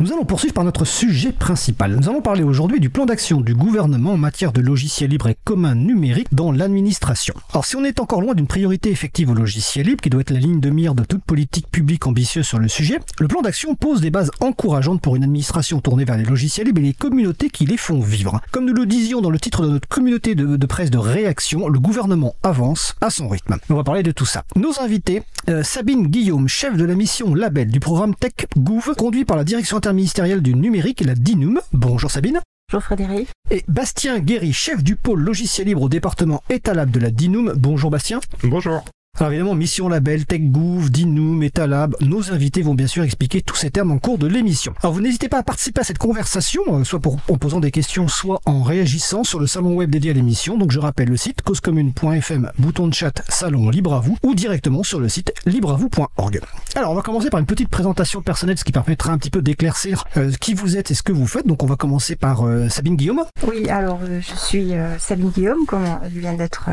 Nous allons poursuivre par notre sujet principal. Nous allons parler aujourd'hui du plan d'action du gouvernement en matière de logiciels libres et communs numériques dans l'administration. Alors si on est encore loin d'une priorité effective au logiciel libre, qui doit être la ligne de mire de toute politique publique ambitieuse sur le sujet, le plan d'action pose des bases encourageantes pour une administration tournée vers les logiciels libres et les communautés qui les font vivre. Comme nous le disions dans le titre de notre communauté de, presse de réaction, le gouvernement avance à son rythme. On va parler de tout ça. Nos invités, euh, Sabine Guillaume, chef de la mission Label du programme Tech Gouv, conduit par la direction interministérielle du numérique, la DINUM. Bonjour Sabine. Bonjour Frédéric. Et Bastien Guéry, chef du pôle logiciel libre au département Etalab de la DINUM. Bonjour Bastien. Bonjour. Alors évidemment, Mission Label, TechGouv, Dinu, MetaLab, nos invités vont bien sûr expliquer tous ces termes en cours de l'émission. Alors vous n'hésitez pas à participer à cette conversation, euh, soit en posant des questions, soit en réagissant sur le salon web dédié à l'émission. Donc je rappelle le site causecommune.fm, bouton de chat, salon libre à vous, ou directement sur le site libreavou.org. Alors on va commencer par une petite présentation personnelle, ce qui permettra un petit peu d'éclaircir euh, qui vous êtes et ce que vous faites. Donc on va commencer par euh, Sabine Guillaume. Oui, alors je suis Sabine Guillaume, comme vient d'être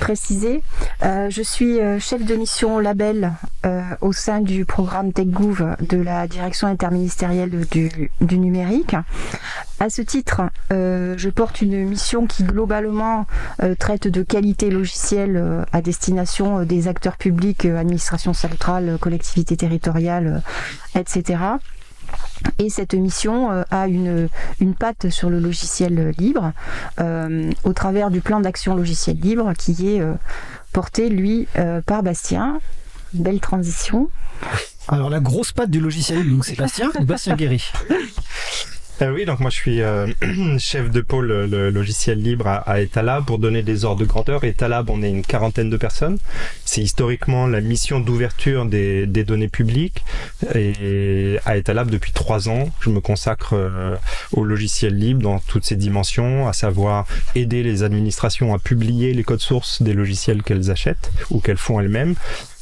précisé. je suis suis euh, chef de mission label euh, au sein du programme TechGouv de la direction interministérielle du, numérique. À ce titre, euh, je porte une mission qui globalement traite de qualité logicielle à destination des acteurs publics, administration centrale, collectivités territoriales, etc. Et cette mission a une, une patte sur le logiciel libre au travers du plan d'action logiciel libre qui est porté, lui, euh, par Bastien. Belle transition. Alors, la grosse patte du logiciel, donc c'est Bastien ou Bastien Guéry euh, oui, donc moi je suis euh, chef de pôle le logiciel libre à, à, Etalab pour donner des ordres de grandeur. Etalab, on est une quarantaine de personnes. C'est historiquement la mission d'ouverture des, des, données publiques. Et à Etalab, depuis trois ans, je me consacre euh, au logiciel libre dans toutes ses dimensions, à savoir aider les administrations à publier les codes sources des logiciels qu'elles achètent ou qu'elles font elles-mêmes,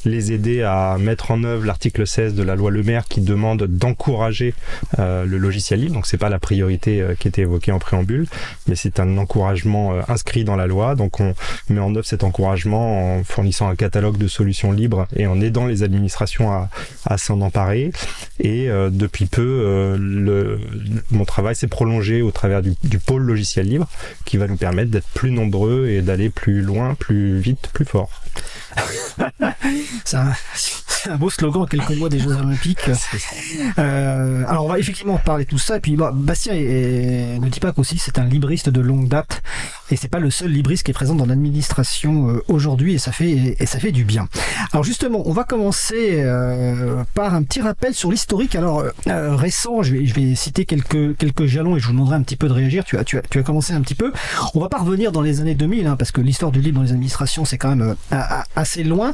les aider à mettre en œuvre l'article 16 de la loi Le Maire qui demande d'encourager euh, le logiciel libre. Donc c'est pas la priorité euh, qui était évoquée en préambule, mais c'est un encouragement euh, inscrit dans la loi. Donc on met en œuvre cet encouragement en fournissant un catalogue de solutions libres et en aidant les administrations à, s'en emparer. Et depuis peu, mon travail s'est prolongé au travers du pôle logiciel libre qui va nous permettre d'être plus nombreux et d'aller plus loin, plus vite, plus fort. c'est un, beau slogan à quelques mois des Jeux Olympiques. Euh, alors on va effectivement parler de tout ça. Et puis bah, Bastien ne dit pas qu'aussi c'est un libriste de longue date et c'est pas le seul libriste qui est présent dans l'administration euh, aujourd'hui et ça fait et ça fait du bien. Alors justement, on va commencer euh, par un petit rappel sur l'historique. Alors récent, je vais, je vais citer quelques quelques jalons et je vous demanderai un petit peu de réagir. Tu as tu as, tu as commencé un petit peu. On va pas revenir dans les années 2000 hein, parce que l'histoire du livre dans les administrations c'est quand même assez loin.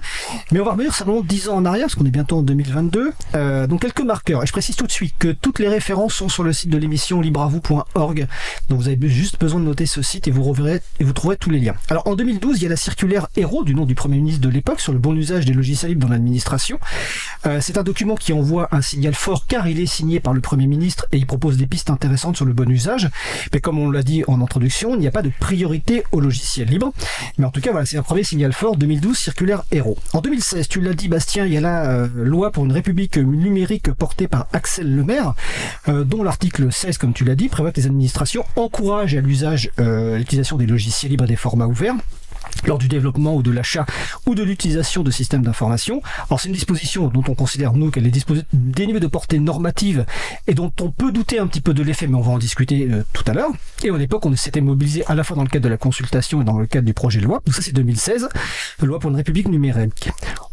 Mais on va revenir simplement 10 ans en arrière, parce qu'on est bientôt en 2022. Euh, donc quelques marqueurs. Et je précise tout de suite que toutes les références sont sur le site de l'émission libreavou.org. Donc vous avez juste besoin de noter ce site et vous reverrez et vous trouverez tous les liens. Alors en 2012, il y a la circulaire Héros du nom du Premier ministre de l'époque sur le bon usage des logiciels libres dans l'administration. Euh, c'est un document qui envoie un signal fort car il est signé par le Premier ministre et il propose des pistes intéressantes sur le bon usage. Mais comme on l'a dit en introduction, il n'y a pas de priorité au logiciel libre. Mais en tout cas, voilà, c'est un premier signal fort. 2012, circulaire Héros. En 2016, tu l'as dit Bastien, il y a la euh, loi pour une république numérique portée par Axel Lemaire, euh, dont l'article 16, comme tu l'as dit, prévoit que les administrations encouragent à l'usage euh, l'utilisation des logiciels libres et des formats ouverts lors du développement ou de l'achat ou de l'utilisation de systèmes d'information. Alors c'est une disposition dont on considère nous qu'elle est dénuée de portée normative et dont on peut douter un petit peu de l'effet, mais on va en discuter euh, tout à l'heure. Et à l'époque, on s'était mobilisé à la fois dans le cadre de la consultation et dans le cadre du projet de loi. Donc ça c'est 2016, loi pour une république numérique.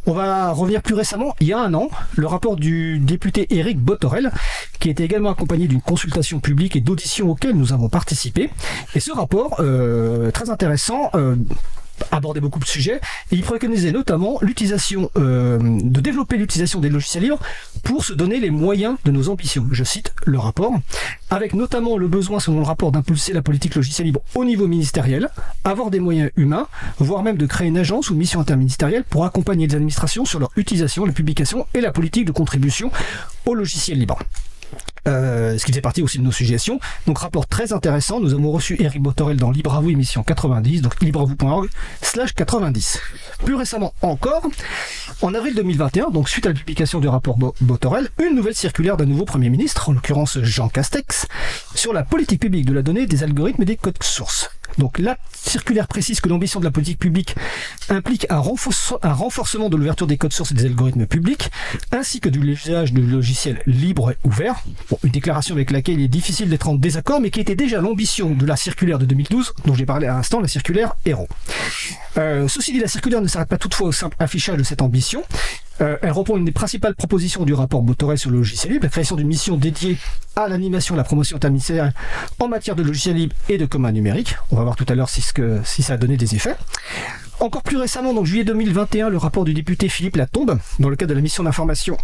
On va revenir plus récemment, il y a un an, le rapport du député Éric Botorel, qui était également accompagné d'une consultation publique et d'auditions auxquelles nous avons participé. Et ce rapport, euh, très intéressant, euh, abordait beaucoup de sujets et il préconisait notamment l'utilisation euh, de développer l'utilisation des logiciels libres pour se donner les moyens de nos ambitions. Je cite le rapport, avec notamment le besoin selon le rapport d'impulser la politique logicielle libre au niveau ministériel, avoir des moyens humains, voire même de créer une agence ou mission interministérielle pour accompagner les administrations sur leur utilisation, la publication et la politique de contribution au logiciel libre. Euh, ce qui faisait partie aussi de nos suggestions. Donc rapport très intéressant, nous avons reçu Eric Botorel dans Libre à vous émission 90, donc libreavou.org slash 90. Plus récemment encore, en avril 2021, donc suite à la publication du rapport Botorel, une nouvelle circulaire d'un nouveau Premier ministre, en l'occurrence Jean Castex, sur la politique publique de la donnée, des algorithmes et des codes sources. Donc la circulaire précise que l'ambition de la politique publique implique un, renforcement de l'ouverture des codes sources et des algorithmes publics, ainsi que du l'usage de logiciels libres et ouverts. Une déclaration avec laquelle il est difficile d'être en désaccord, mais qui était déjà l'ambition de la circulaire de 2012, dont j'ai parlé à l'instant, la circulaire Hero. Euh, ceci dit, la circulaire ne s'arrête pas toutefois au simple affichage de cette ambition. Euh, elle reprend une des principales propositions du rapport Botorel sur le logiciel libre, la création d'une mission dédiée à l'animation et la promotion interministérielle en matière de logiciel libre et de commun numérique. On va voir tout à l'heure si, si ça a donné des effets. Encore plus récemment, donc juillet 2021, le rapport du député Philippe Latombe, dans le cadre de la mission d'information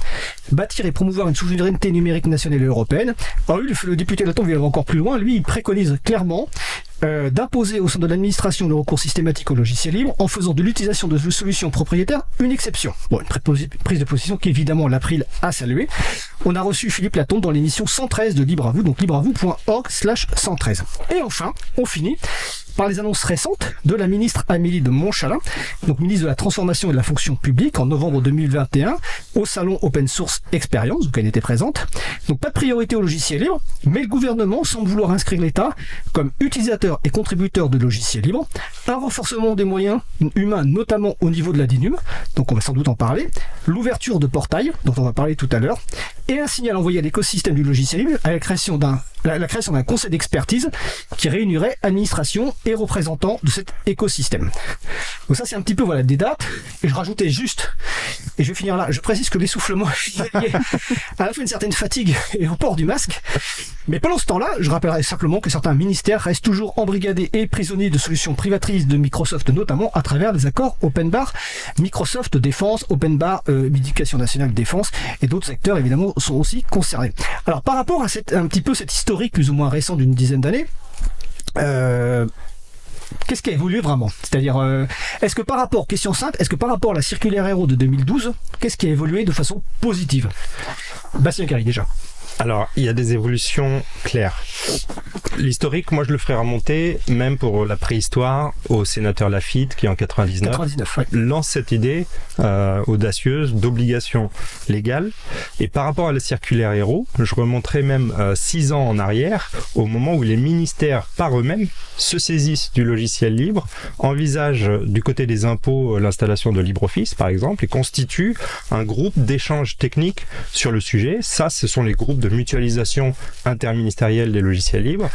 Bâtir et promouvoir une souveraineté numérique nationale et européenne. Le, député Latombe va encore plus loin. Lui, il préconise clairement euh, d'imposer au sein de l'administration le recours systématique au logiciel libre en faisant de l'utilisation de solutions propriétaires une exception. Bon, une prise de position qu'évidemment l'April a saluée. On a reçu Philippe Latombe dans l'émission 113 de Libre à vous, donc libreavou.org slash 113. Et enfin, on finit par les annonces récentes de la ministre Amélie de Montchalin, donc ministre de la Transformation et de la Fonction publique en novembre 2021 au salon Open Source Experience, donc elle était présente. Donc pas de priorité au logiciel libre, mais le gouvernement semble vouloir inscrire l'État comme utilisateur et contributeur de logiciels libres, un renforcement des moyens humains, notamment au niveau de la DINUM, donc on va sans doute en parler, l'ouverture de portails, dont on va parler tout à l'heure, et un signal envoyé à l'écosystème du logiciel libre à la création d'un la, création d'un conseil d'expertise qui réunirait administration et représentants de cet écosystème. Donc ça c'est un petit peu voilà des dates et je rajoutais juste et je vais finir là. Je précise que l'essoufflement est lié à la fois une certaine fatigue et au port du masque. Mais pendant ce temps-là, je rappellerai simplement que certains ministères restent toujours embrigadés et prisonniers de solutions privatrices de Microsoft, notamment à travers les accords Open Bar, Microsoft Défense, Open Bar, euh, Éducation nationale défense et d'autres secteurs évidemment sont aussi concernés. Alors par rapport à cette, un petit peu cette plus ou moins récent d'une dizaine d'années, euh, qu'est-ce qui a évolué vraiment C'est-à-dire, euh, est-ce que par rapport, question simple, est-ce que par rapport à la circulaire Hero de 2012, qu'est-ce qui a évolué de façon positive? Bastien Carry déjà. Alors, il y a des évolutions claires. L'historique, moi, je le ferai remonter, même pour la préhistoire, au sénateur Lafitte, qui en 99, lance cette idée euh, audacieuse d'obligation légale. Et par rapport à la circulaire Héros, je remonterai même euh, six ans en arrière, au moment où les ministères, par eux-mêmes, se saisissent du logiciel libre, envisagent du côté des impôts l'installation de LibreOffice, par exemple, et constituent un groupe d'échange technique sur le sujet. Ça, ce sont les groupes de mutualisation interministérielle des logiciels libres.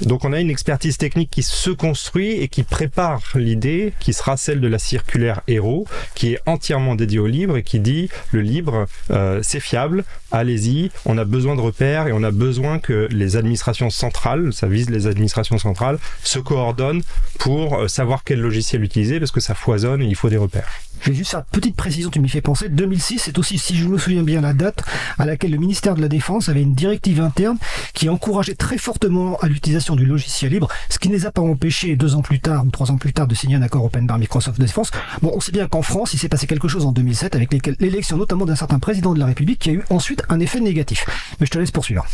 Donc on a une expertise technique qui se construit et qui prépare l'idée qui sera celle de la circulaire Hero, qui est entièrement dédiée au libre et qui dit le libre euh, c'est fiable, allez-y, on a besoin de repères et on a besoin que les administrations centrales, ça vise les administrations centrales, se coordonnent pour euh, savoir quel logiciel utiliser parce que ça foisonne et il faut des repères. J'ai juste cette petite précision, tu m'y fais penser. 2006, c'est aussi, si je me souviens bien, la date à laquelle le ministère de la Défense avait une directive interne qui encourageait très fortement à l'utilisation du logiciel libre, ce qui ne les a pas empêchés deux ans plus tard ou trois ans plus tard de signer un accord open bar Microsoft Défense. Bon, on sait bien qu'en France, il s'est passé quelque chose en 2007 avec l'élection notamment d'un certain président de la République qui a eu ensuite un effet négatif. Mais je te laisse poursuivre.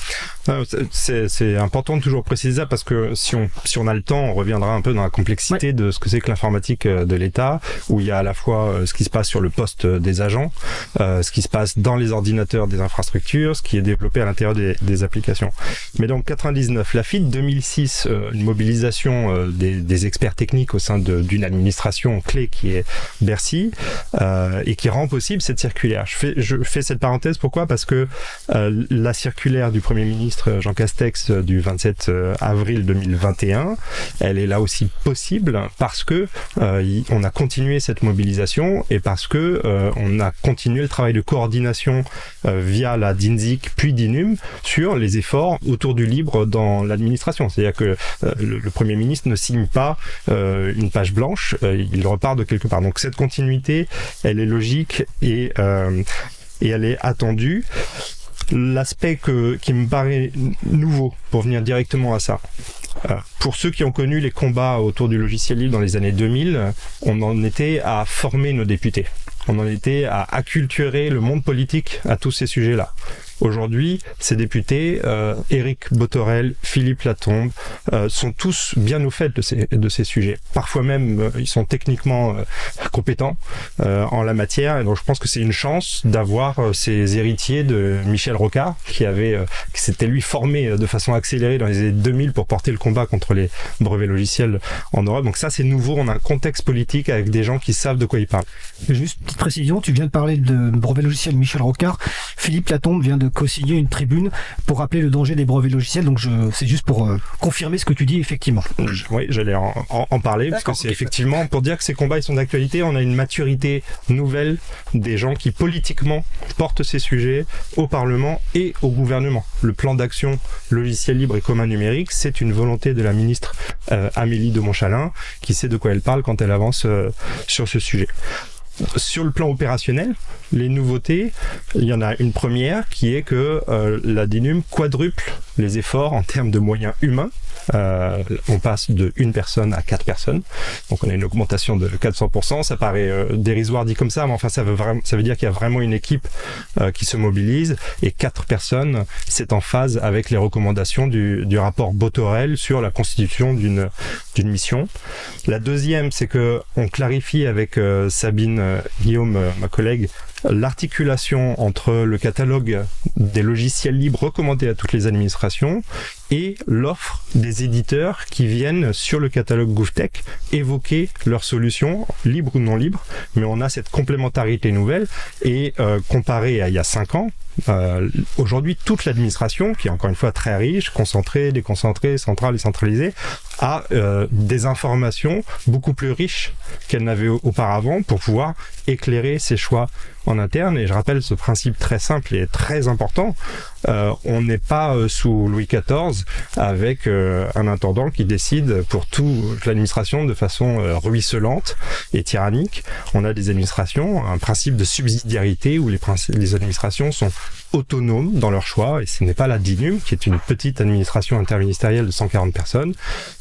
C'est important de toujours préciser ça parce que si on, si on a le temps, on reviendra un peu dans la complexité de ce que c'est que l'informatique euh, de l'État, où il y a à la fois euh, ce qui se passe sur le poste des agents, euh, ce qui se passe dans les ordinateurs des infrastructures, ce qui est développé à l'intérieur des, applications. Mais donc 99, la FIT 2006, euh, une mobilisation euh, des, experts techniques au sein d'une administration clé qui est Bercy et qui rend possible cette circulaire. Je fais, je fais cette parenthèse pourquoi? Parce que la circulaire du Premier ministre Jean Castex du 27 avril 2021, elle est là aussi possible parce que on a continué cette mobilisation et parce que euh, on a continué le travail de coordination euh, via la DINSIC puis DINUM sur les efforts autour du libre dans l'administration. C'est-à-dire que euh, le, Premier ministre ne signe pas une page blanche, il repart de quelque part. Donc cette continuité, elle est logique et, et elle est attendue l'aspect qui me paraît nouveau pour venir directement à ça. Euh, pour ceux qui ont connu les combats autour du logiciel libre dans les années 2000, on en était à former nos députés. On en était à acculturer le monde politique à tous ces sujets-là. Aujourd'hui, ces députés, euh, Éric Botorel, Philippe Latombe, euh, sont tous bien au fait de ces, de ces sujets. Parfois même, euh, ils sont techniquement euh, compétents euh, en la matière. Et donc, je pense que c'est une chance d'avoir euh, ces héritiers de Michel Rocard, qui avait, qui s'était lui formé de façon accélérée dans les années 2000 pour porter le combat contre les brevets logiciels en Europe. Donc ça, c'est nouveau. On a un contexte politique avec des gens qui savent de quoi ils parlent. Juste petite précision, tu viens de parler de brevet logiciel Michel Rocard. Philippe Latombe vient de co-signer une tribune pour rappeler le danger des brevets logiciels. Donc je, c'est juste pour euh, confirmer ce que tu dis effectivement. Oui, j'allais en, en, en parler parce que c'est effectivement pour dire que ces combats ils sont d'actualité. On a une maturité nouvelle des gens qui politiquement portent ces sujets au Parlement et au gouvernement. Le plan d'action logiciel libre et commun numérique, c'est une volonté de la ministre euh, Amélie de Montchalin qui sait de quoi elle parle quand elle avance euh, sur ce sujet. Sur le plan opérationnel, les nouveautés, il y en a une première qui est que euh, la DINUM quadruple les efforts en termes de moyens humains. Euh, on passe de une personne à quatre personnes, donc on a une augmentation de 400%. Ça paraît euh, dérisoire dit comme ça, mais enfin ça veut vraiment, ça veut dire qu'il y a vraiment une équipe euh, qui se mobilise et quatre personnes, c'est en phase avec les recommandations du, du rapport Botorel sur la constitution d'une d'une mission. La deuxième, c'est que on clarifie avec euh, Sabine euh, Guillaume, euh, ma collègue, l'articulation entre le catalogue des logiciels libres recommandés à toutes les administrations et l'offre des éditeurs qui viennent sur le catalogue GouVTech évoquer leurs solutions, libres ou non libres, mais on a cette complémentarité nouvelle et euh, comparé à il y a cinq ans, euh, aujourd'hui toute l'administration, qui est encore une fois très riche, concentrée, déconcentrée, centrale et centralisée, a euh, des informations beaucoup plus riches qu'elle n'avait au- auparavant pour pouvoir éclairer ses choix en interne. Et je rappelle ce principe très simple et très important. Euh, on n'est pas euh, sous Louis XIV avec euh, un intendant qui décide pour toute l'administration de façon euh, ruisselante et tyrannique. On a des administrations, un principe de subsidiarité où les, les administrations sont autonomes dans leurs choix et ce n'est pas la DINUM qui est une petite administration interministérielle de 140 personnes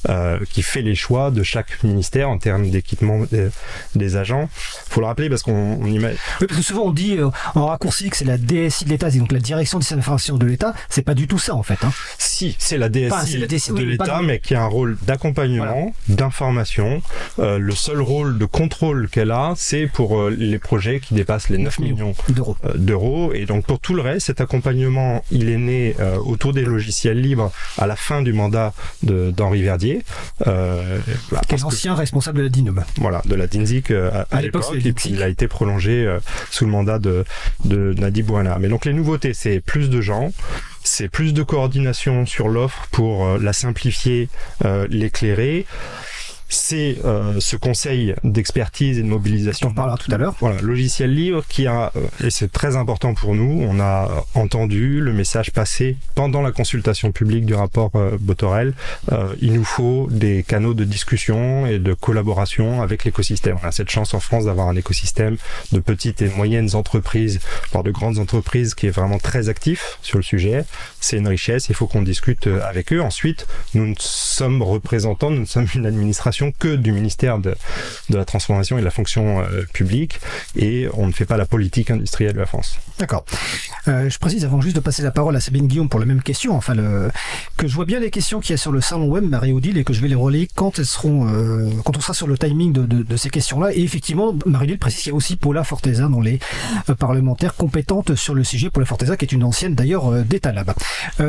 euh, qui fait les choix de chaque ministère en termes d'équipement des, des agents. Faut le rappeler parce qu'on on imagine Oui, parce que souvent on dit euh, en raccourci que c'est la DSI de l'État, c'est donc la direction des systèmes de l'État. C'est pas du tout ça en fait. Hein. Si, c'est la DSI, Enfin, c'est la DSI, de oui, l'État, mais qui a un rôle d'accompagnement, d'information. Euh, le seul rôle de contrôle qu'elle a, c'est pour euh, les projets qui dépassent les 9 millions d'euros. euh, d'euros. Et donc pour tout le reste, cet accompagnement, il est né euh, autour des logiciels libres à la fin du mandat d'Henri Verdier. Euh, bah, Qui est parce que- l'ancien responsable de la DINUM. voilà, de la DINSIC euh, à, À à l'époque, il a été prolongé sous le mandat de, de Nadi Bouana. Mais donc les nouveautés, c'est plus de gens, c'est plus de coordination sur l'offre pour euh, la simplifier, euh, l'éclairer. C'est euh, ce conseil d'expertise et de On mobilisation en parlera tout à l'heure. voilà, logiciel libre qui a, euh, et c'est très important pour nous, on a entendu le message passé pendant la consultation publique du rapport euh, Botorel. Euh, il nous faut des canaux de discussion et de collaboration avec l'écosystème. On a cette chance en France d'avoir un écosystème de petites et moyennes entreprises, voire de grandes entreprises qui est vraiment très actif sur le sujet. C'est une richesse, il faut qu'on discute euh, avec eux. Ensuite, nous ne sommes représentants, nous ne sommes une administration que du ministère de, la transformation et de la fonction euh, publique et on ne fait pas la politique industrielle de la France. D'accord. Euh, je précise avant juste de passer la parole à Sabine Guillaume pour la même question, enfin que je vois bien les questions qu'il y a sur le salon web Marie-Odile et que je vais les relayer quand elles seront, euh, quand on sera sur le timing de, ces questions-là. Et effectivement, Marie-Odile précise qu'il y a aussi Paula Forteza dans les parlementaires compétentes sur le sujet. Paula Forteza qui est une ancienne d'ailleurs d'État là-bas.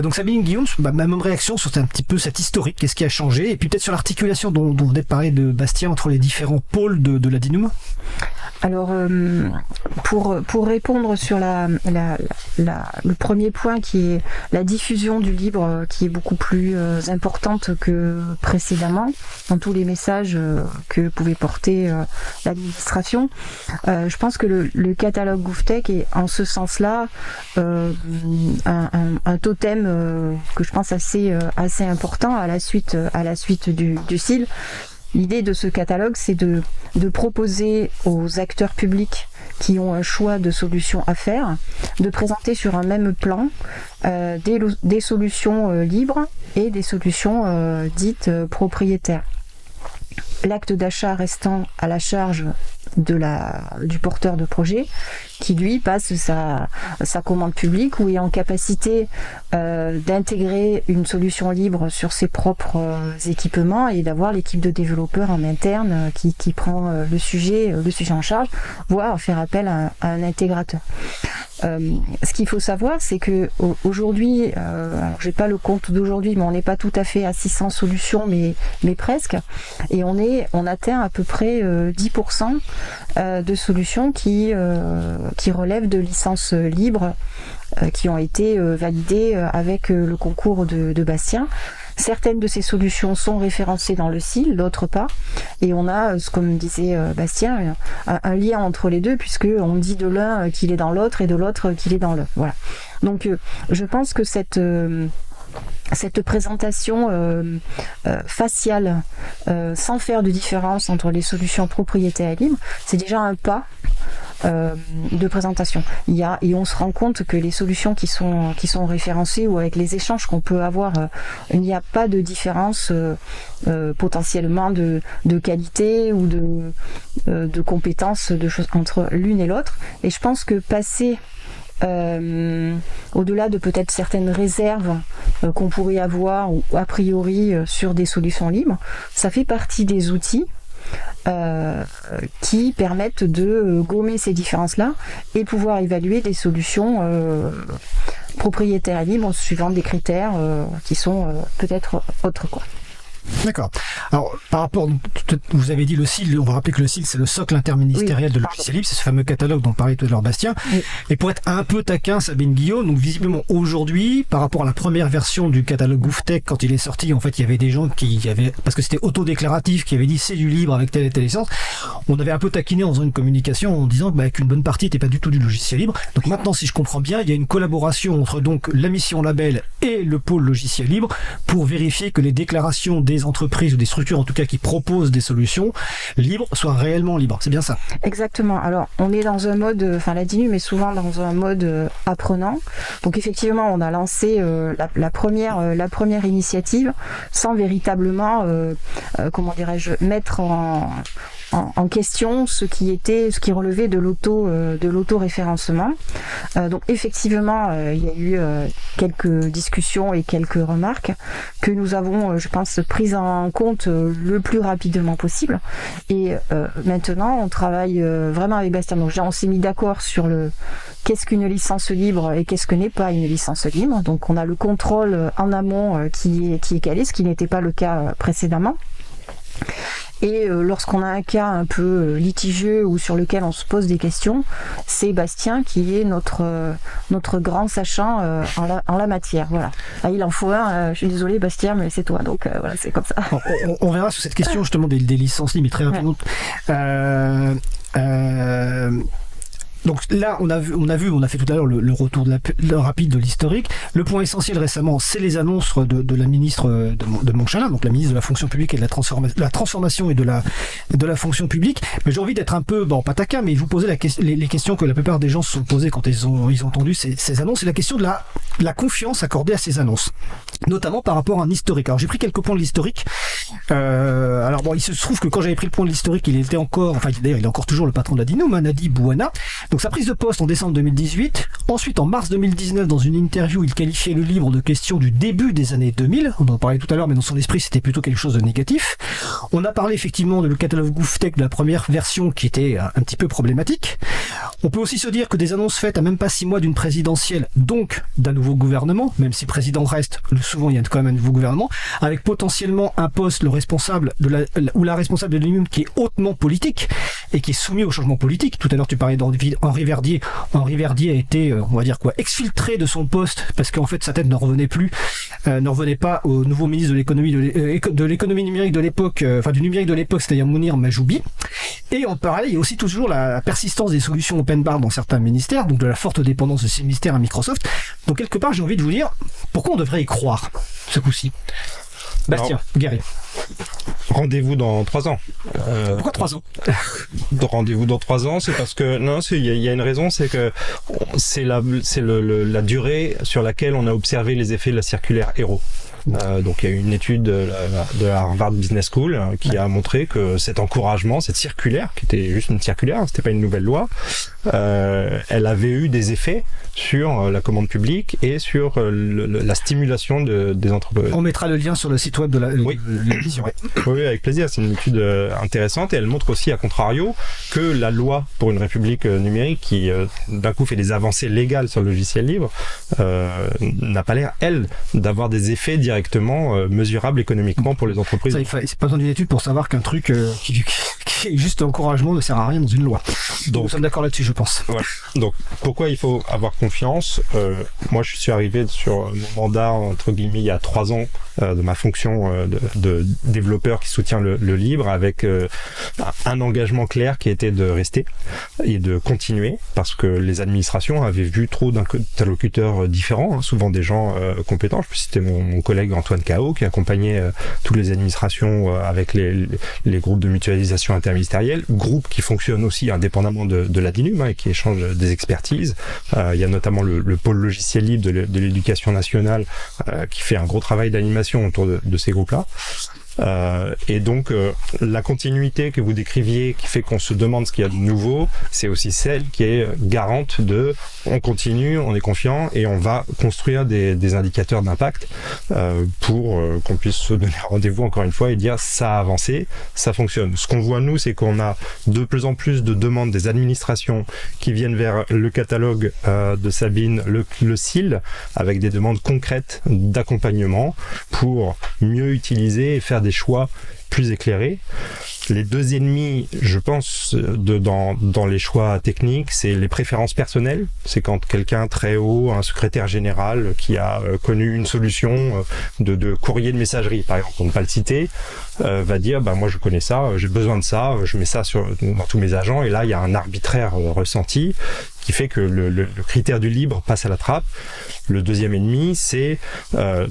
Donc Sabine Guillaume, ma même réaction sur un petit peu cette historique, qu'est-ce qui a changé? Et puis peut-être sur l'articulation dont, dont de parler de Bastien entre les différents pôles de, la DINUM. Alors, euh, pour, pour répondre sur la, le premier point qui est la diffusion du livre, qui est beaucoup plus euh, importante que précédemment, dans tous les messages euh, que pouvait porter l'administration, je pense que le, catalogue GouVTech est en ce sens-là un, totem que je pense assez, assez important à la suite, à la suite du, du CIL. L'idée de ce catalogue, c'est de, proposer aux acteurs publics qui ont un choix de solutions à faire, de présenter sur un même plan euh, des, solutions euh, libres et des solutions euh, dites propriétaires. l'acte d'achat restant à la charge du porteur de projet qui lui passe sa, commande publique ou est en capacité euh, d'intégrer une solution libre sur ses propres euh, équipements et d'avoir l'équipe de développeurs en interne euh, qui, qui prend le sujet le sujet en charge voire faire appel à, un intégrateur. Ce qu'il faut savoir, c'est que aujourd'hui, euh, j'ai pas le compte d'aujourd'hui, mais on n'est pas tout à fait à 600 solutions, mais mais presque, et on est, on atteint à peu près euh, 10% euh, de solutions qui euh, qui relèvent de licences libres, euh, qui ont été euh, validées avec le concours de, Bastien. Certaines de ces solutions sont référencées dans le CIL, d'autres pas. Et on a, euh, comme disait euh, Bastien, un, lien entre les deux, puisque on dit de l'un euh, qu'il est dans l'autre et de l'autre qu'il est dans le. Voilà. Donc, euh, je pense que cette cette présentation euh, euh, faciale, euh, sans faire de différence entre les solutions propriétaires et libres, c'est déjà un pas de présentation. Il y a et on se rend compte que les solutions qui sont qui sont référencées ou avec les échanges qu'on peut avoir, il n'y a pas de différence potentiellement de, de qualité ou de de compétences de choses entre l'une et l'autre. Et je pense que passer euh, au-delà de peut-être certaines réserves euh, qu'on pourrait avoir ou a priori euh, sur des solutions libres, ça fait partie des outils qui permettent de gommer ces différences-là et pouvoir évaluer des solutions propriétaires libres suivant des critères qui sont peut-être autres. Quoi. D'accord. Alors, par rapport, vous avez dit le CIL, on va rappeler que le CIL, c'est le socle interministériel Oui, de logiciel libre, c'est ce fameux catalogue dont parlait tout à l'heure Bastien. Oui. Et pour être un peu taquin, Sabine Guillaume, donc visiblement aujourd'hui, par rapport à la première version du catalogue GoofTech, quand il est sorti, en fait, il y avait des gens qui avaient, parce que c'était autodéclaratif, qui avaient dit c'est du libre avec telle et telle licence, on avait un peu taquiné en faisant une communication en disant bah, qu'une bonne partie n'était pas du tout du logiciel libre. Donc maintenant, si je comprends bien, il y a une collaboration entre donc la mission label et le pôle logiciel libre pour vérifier que les déclarations des entreprises ou des structures en tout cas qui proposent des solutions libres soient réellement libres. C'est bien ça. Exactement. Alors, on est dans un mode, euh, enfin, la DINU est souvent dans un mode euh, apprenant. Donc, effectivement, on a lancé euh, la, première, la première initiative sans véritablement, comment dirais-je, mettre en, question ce qui était, ce qui relevait de l'auto, de l'auto-référencement. Donc, effectivement, il y a eu quelques discussions et quelques remarques que nous avons, je pense, prises en compte euh, le plus rapidement possible. Et euh, maintenant, on travaille euh, vraiment avec Bastien. Donc, on s'est mis d'accord sur le qu'est-ce qu'une licence libre et qu'est-ce que n'est pas une licence libre. Donc, on a le contrôle en amont qui est, qui est calé, ce qui n'était pas le cas précédemment. Et euh, lorsqu'on a un cas un peu euh, litigieux ou sur lequel on se pose des questions, c'est Bastien qui est notre euh, notre grand sachant en, la, en la matière. Voilà. Ah, il en faut un. je suis désolée, Bastien, mais c'est toi. Donc euh, voilà, c'est comme ça. On, on- on verra sur cette question justement des, des licences libres mais très rapidement. Euh, euh, donc là, on a vu, on a vu, on a fait tout à l'heure le, le retour de la, le rapide de l'historique. Le point essentiel récemment, c'est les annonces de, de la ministre de, Mon- de Montchalin, donc la ministre de la fonction publique et de la, transforma- de la transformation et de la, de la fonction publique. Mais j'ai envie d'être un peu, bon, pas taquin, mais vous poser la, les, les questions que la plupart des gens se sont posées quand ils ont, ils ont entendu ces, ces annonces. C'est la question de la, de la confiance accordée à ces annonces, notamment par rapport à un historique. Alors j'ai pris quelques points de l'historique. Euh, alors bon, il se trouve que quand j'avais pris le point de l'historique, il était encore, enfin d'ailleurs il est encore toujours le patron de la Dino, Manadi Bouana. Donc sa prise de poste en décembre 2018. Ensuite en mars 2019, dans une interview, il qualifiait le livre de question du début des années 2000. On en parlait tout à l'heure, mais dans son esprit c'était plutôt quelque chose de négatif. On a parlé effectivement de le catalogue GoofTech de la première version qui était un, un petit peu problématique. On peut aussi se dire que des annonces faites à même pas six mois d'une présidentielle, donc d'un nouveau gouvernement, même si président reste, souvent il y a quand même un nouveau gouvernement, avec potentiellement un poste, le responsable de la, ou la responsable de l'UNIM qui est hautement politique et qui est soumis au changement politique. Tout à l'heure tu parlais d'Henri Henri Verdier. A été, euh, on va dire quoi, exfiltré de son poste parce qu'en fait sa tête ne revenait plus, euh, ne revenait pas au nouveau ministre de l'économie euh, numérique de l'époque, euh, enfin du numérique de l'époque, c'est-à-dire Mounir Majoubi. Et en parallèle, il y a aussi toujours la persistance des solutions open bar dans certains ministères, donc de la forte dépendance de ces ministères à Microsoft. Donc quelque part, j'ai envie de vous dire, pourquoi on devrait y croire ce coup-ci? Bastien, Gary. Rendez-vous dans trois ans. Euh, Pourquoi trois ans? Rendez-vous dans trois ans, c'est parce que non, c'est- il y, a- il y a une raison, c'est que c'est la c'est le, le- la durée sur laquelle on a observé les effets de la circulaire Héros. Euh, donc il y a eu une étude de la, Harvard Business School euh, qui a montré que cet encouragement, cette circulaire, qui était juste une circulaire, c'était pas une nouvelle loi, euh, elle avait eu des effets sur euh, la commande publique et sur la stimulation de, des entreprises. On mettra le lien sur le site web de la oui. oui, avec plaisir. C'est une étude intéressante et elle montre aussi, à contrario, que la loi pour une république numérique qui d'un coup fait des avancées légales sur le logiciel libre n'a pas l'air, elle, d'avoir des effets directement euh, mesurable économiquement pour les entreprises. C'est pas besoin d'une étude pour savoir qu'un truc euh, qui, qui, est juste encouragement ne sert à rien dans une loi. Donc, Nous sommes d'accord là-dessus, je Donc, pourquoi il faut avoir confiance euh, Moi, je suis arrivé sur mon mandat, entre guillemets, il y a trois ans de ma fonction de, développeur qui soutient le, libre avec un engagement clair qui était de rester et de continuer parce que les administrations avaient vu trop d'interlocuteurs différents, hein, souvent des gens compétents. Je peux citer mon, mon collègue Antoine Cao qui accompagnait euh, toutes les administrations euh, avec les, groupes de mutualisation interministérielle, groupe qui fonctionne aussi indépendamment de, la DINUM hein, et qui échange des expertises. Euh, il y a notamment le, pôle logiciel libre de l'éducation nationale qui fait un gros travail d'animation autour de ces groupes-là. Euh, et donc euh, la continuité que vous décriviez, qui fait qu'on se demande ce qu'il y a de nouveau, c'est aussi celle qui est garante de on continue, on est confiant et on va construire des, des indicateurs d'impact euh, pour euh, qu'on puisse se donner rendez-vous encore une fois et dire ça a avancé, ça fonctionne. Ce qu'on voit nous, c'est qu'on a de plus en plus de demandes des administrations qui viennent vers le catalogue de Sabine, le, le CIL, avec des demandes concrètes d'accompagnement pour mieux utiliser et faire des choix plus éclairés. Les deux ennemis, je pense, dans, les choix techniques, c'est les préférences personnelles. C'est quand quelqu'un très haut, un secrétaire général qui a euh, connu une solution euh, de, de, courrier de messagerie, par exemple, pour ne pas le citer, euh, va dire, bah, moi je connais ça, j'ai besoin de ça, je mets ça sur, dans tous mes agents, et là il y a un arbitraire ressenti qui fait que le, critère du libre passe à la trappe. Le deuxième ennemi, c'est euh,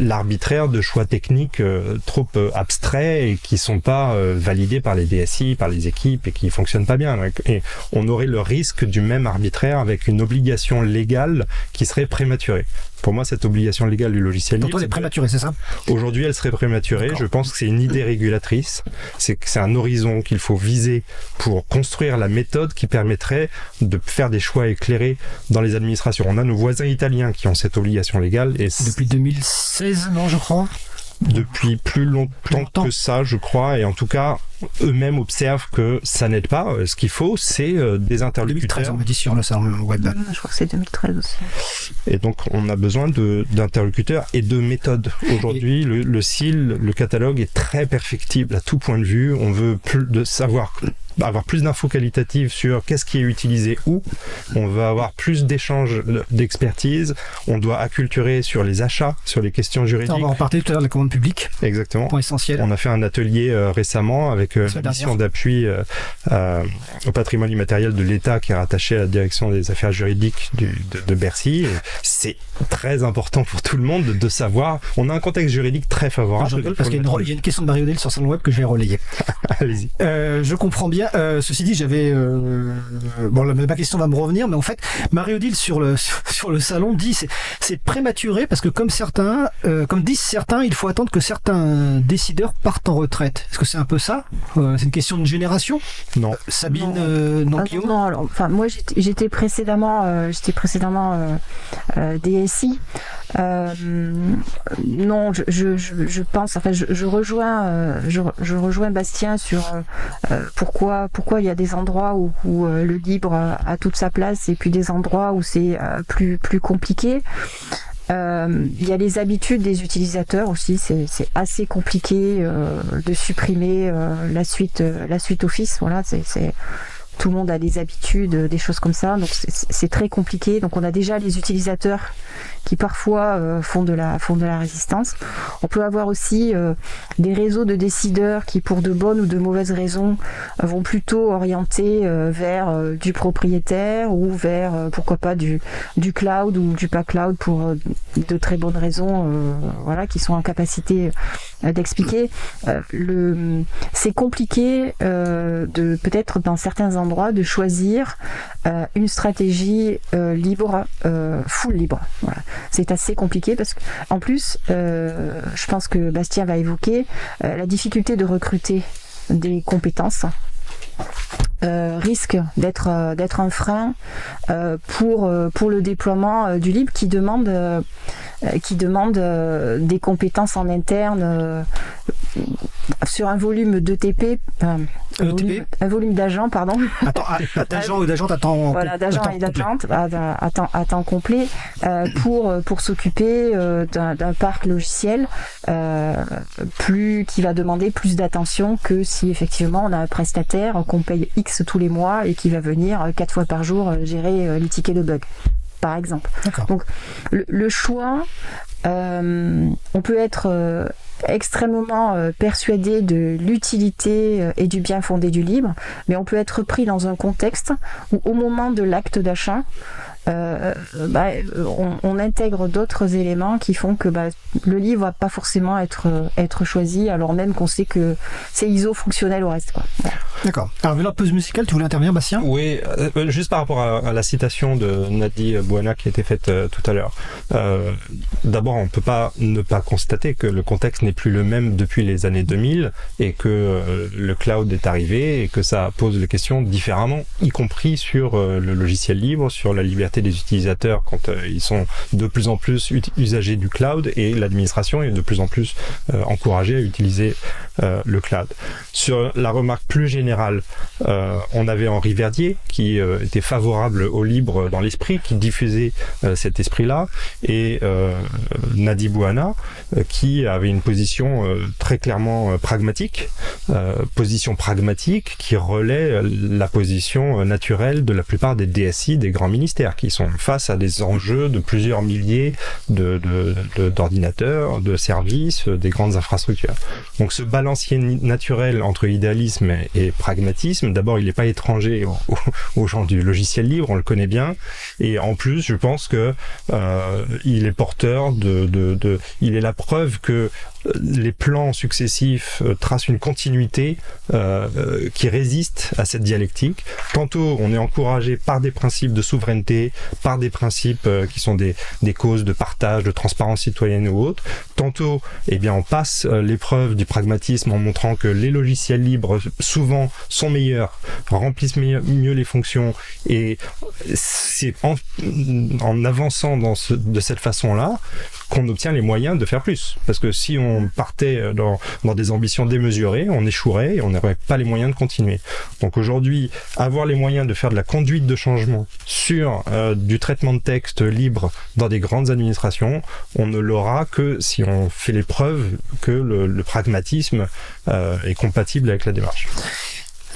l'arbitraire de choix techniques euh, trop euh, abstraits et qui sont pas validés par les DSI, par les équipes et qui fonctionnent pas bien. Et on aurait le risque du même arbitraire avec une obligation légale qui serait prématurée. Pour moi, cette obligation légale du logiciel libre. elle est prématurée, c'est ça Aujourd'hui, elle serait prématurée. Je pense que c'est une idée régulatrice. C'est un horizon qu'il faut viser pour construire la méthode qui permettrait de faire des choix éclairés dans les administrations. On a nos voisins italiens qui ont cette obligation légale. Et Depuis 2016, non, je crois depuis plus longtemps, que ça, je crois, et en tout cas, eux-mêmes observent que ça n'aide pas. Euh, ce qu'il faut, c'est euh, des interlocuteurs. 2013, on dit sur le salon web. Je crois que c'est 2013 aussi. Et donc, on a besoin d'interlocuteurs et de méthodes. Aujourd'hui, le, le CIL, le catalogue est très perfectible à tout point de vue. On veut plus de savoir avoir plus d'infos qualitatives sur qu'est-ce qui est utilisé où. On va avoir plus d'échanges d'expertise. On doit acculturer sur les achats, sur les questions juridiques. on va en parler tout à l'heure de la commande publique. Exactement. Point essentiel. On a fait un atelier euh, récemment avec euh, la mission d'appui euh, au patrimoine immatériel de l'État qui est rattaché à la direction des affaires juridiques du, de, de, Bercy. C'est très important pour tout le monde de, savoir. On a un contexte juridique très favorable. Je parce qu'il y, a une question de Mario sur son web que je vais relayer. Allez-y. je comprends bien euh, ceci dit, j'avais euh, bon, ma question va me revenir, mais en fait, Mario Dill sur le sur le salon dit c'est c'est prématuré parce que comme certains, euh, comme disent certains, il faut attendre que certains décideurs partent en retraite. Est-ce que c'est un peu ça? C'est une question de génération? Non. Sabine, non, ah, non, alors, enfin moi j'étais précédemment j'étais précédemment DSI. non, je, pense, enfin, je, rejoins, je, je, rejoins Bastien sur pourquoi pourquoi il y a des endroits où, euh, le libre a toute sa place et puis des endroits où c'est euh, plus plus compliqué. Euh, il y a les habitudes des utilisateurs aussi, c'est assez compliqué de supprimer la suite la suite Office. Voilà, c'est tout le monde a des habitudes, des choses comme ça, donc c'est très compliqué. Donc on a déjà les utilisateurs qui parfois euh, font de la résistance. On peut avoir aussi euh, des réseaux de décideurs qui, pour de bonnes ou de mauvaises raisons, vont plutôt orienter euh, vers du propriétaire ou vers pourquoi pas du cloud ou du pas cloud pour de très bonnes raisons, voilà, qui sont en capacité d'expliquer. c'est compliqué de peut-être dans certains endroits endroit de choisir une stratégie libre, full libre. C'est assez compliqué parce qu'en plus, je pense que Bastien va évoquer la difficulté de recruter des compétences euh, risque d'être euh, d'être un frein euh, pour pour le déploiement du libre qui demande qui demande des compétences en interne sur un volume d'ETP, un, volume, un volume d'agents, pardon. Attends, ah, d'agents ou à temps Voilà, d'agents et d'agentes à, temps, à temps complet pour, pour s'occuper d'un parc logiciel plus, qui va demander plus d'attention que si effectivement on a un prestataire qu'on paye X tous les mois et qui va venir euh, quatre fois par jour euh, gérer euh, les tickets de bug, par exemple. Donc le, choix, on peut être extrêmement persuadé de l'utilité et du bien fondé du libre, mais on peut être pris dans un contexte où au moment de l'acte d'achat, euh, bah, on, intègre d'autres éléments qui font que bah, le livre va pas forcément être, être choisi, alors même qu'on sait que c'est ISO fonctionnel au reste. D'accord. Alors, vu la pause musicale, tu voulais intervenir, Bastien? Oui, euh, juste par rapport à, la citation de Nadi Bouana qui a été faite euh, tout à l'heure. D'abord, on ne peut pas ne pas constater que le contexte n'est plus le même depuis les années 2000 et que le cloud est arrivé et que ça pose les questions différemment, y compris sur le logiciel libre, sur la liberté des utilisateurs quand euh, ils sont de plus en plus usagers du cloud et l'administration est de plus en plus euh, encouragée à utiliser euh, le cloud. Sur la remarque plus générale, on avait Henri Verdier qui était favorable au libre dans l'esprit, qui diffusait cet esprit-là, et Nadi Bouana qui avait une position très clairement pragmatique, position pragmatique qui relaie la position naturelle de la plupart des DSI des grands ministères qui sont face à des enjeux de plusieurs milliers d'ordinateurs, de, services, des grandes infrastructures. Donc ce balancier naturel entre idéalisme et pragmatisme, d'abord il n'est pas étranger aux, gens du logiciel libre, on le connaît bien, et en plus je pense que euh, il est porteur de, il est la preuve que les plans successifs euh, tracent une continuité euh, euh, qui résiste à cette dialectique. Tantôt, on est encouragé par des principes de souveraineté, par des principes qui sont des, causes de partage, de transparence citoyenne ou autre. Tantôt, eh bien, on passe l'épreuve du pragmatisme en montrant que les logiciels libres, souvent, sont meilleurs, remplissent mieux, les fonctions et c'est en, avançant de cette façon-là qu'on obtient les moyens de faire plus. Parce que si on partait euh, dans, dans des ambitions démesurées, on échouerait et on n'aurait pas les moyens de continuer. Donc aujourd'hui, avoir les moyens de faire de la conduite de changement sur euh, du traitement de texte libre dans des grandes administrations, on ne l'aura que si on fait les preuves que le, le pragmatisme euh, est compatible avec la démarche.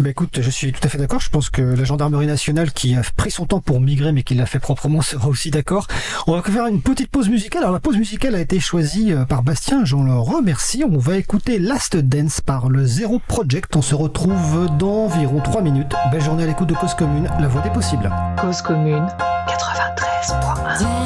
Bah écoute, je suis tout à fait d'accord. Je pense que la gendarmerie nationale qui a pris son temps pour migrer mais qui l'a fait proprement sera aussi d'accord. On va faire une petite pause musicale. Alors la pause musicale a été choisie euh, par Bastien, j'en le remercie. On va écouter Last Dance par le Zero Project. On se retrouve dans environ 3 minutes. Belle journée à l'écoute de Cause Commune, la voix des possibles. Cause Commune 93.1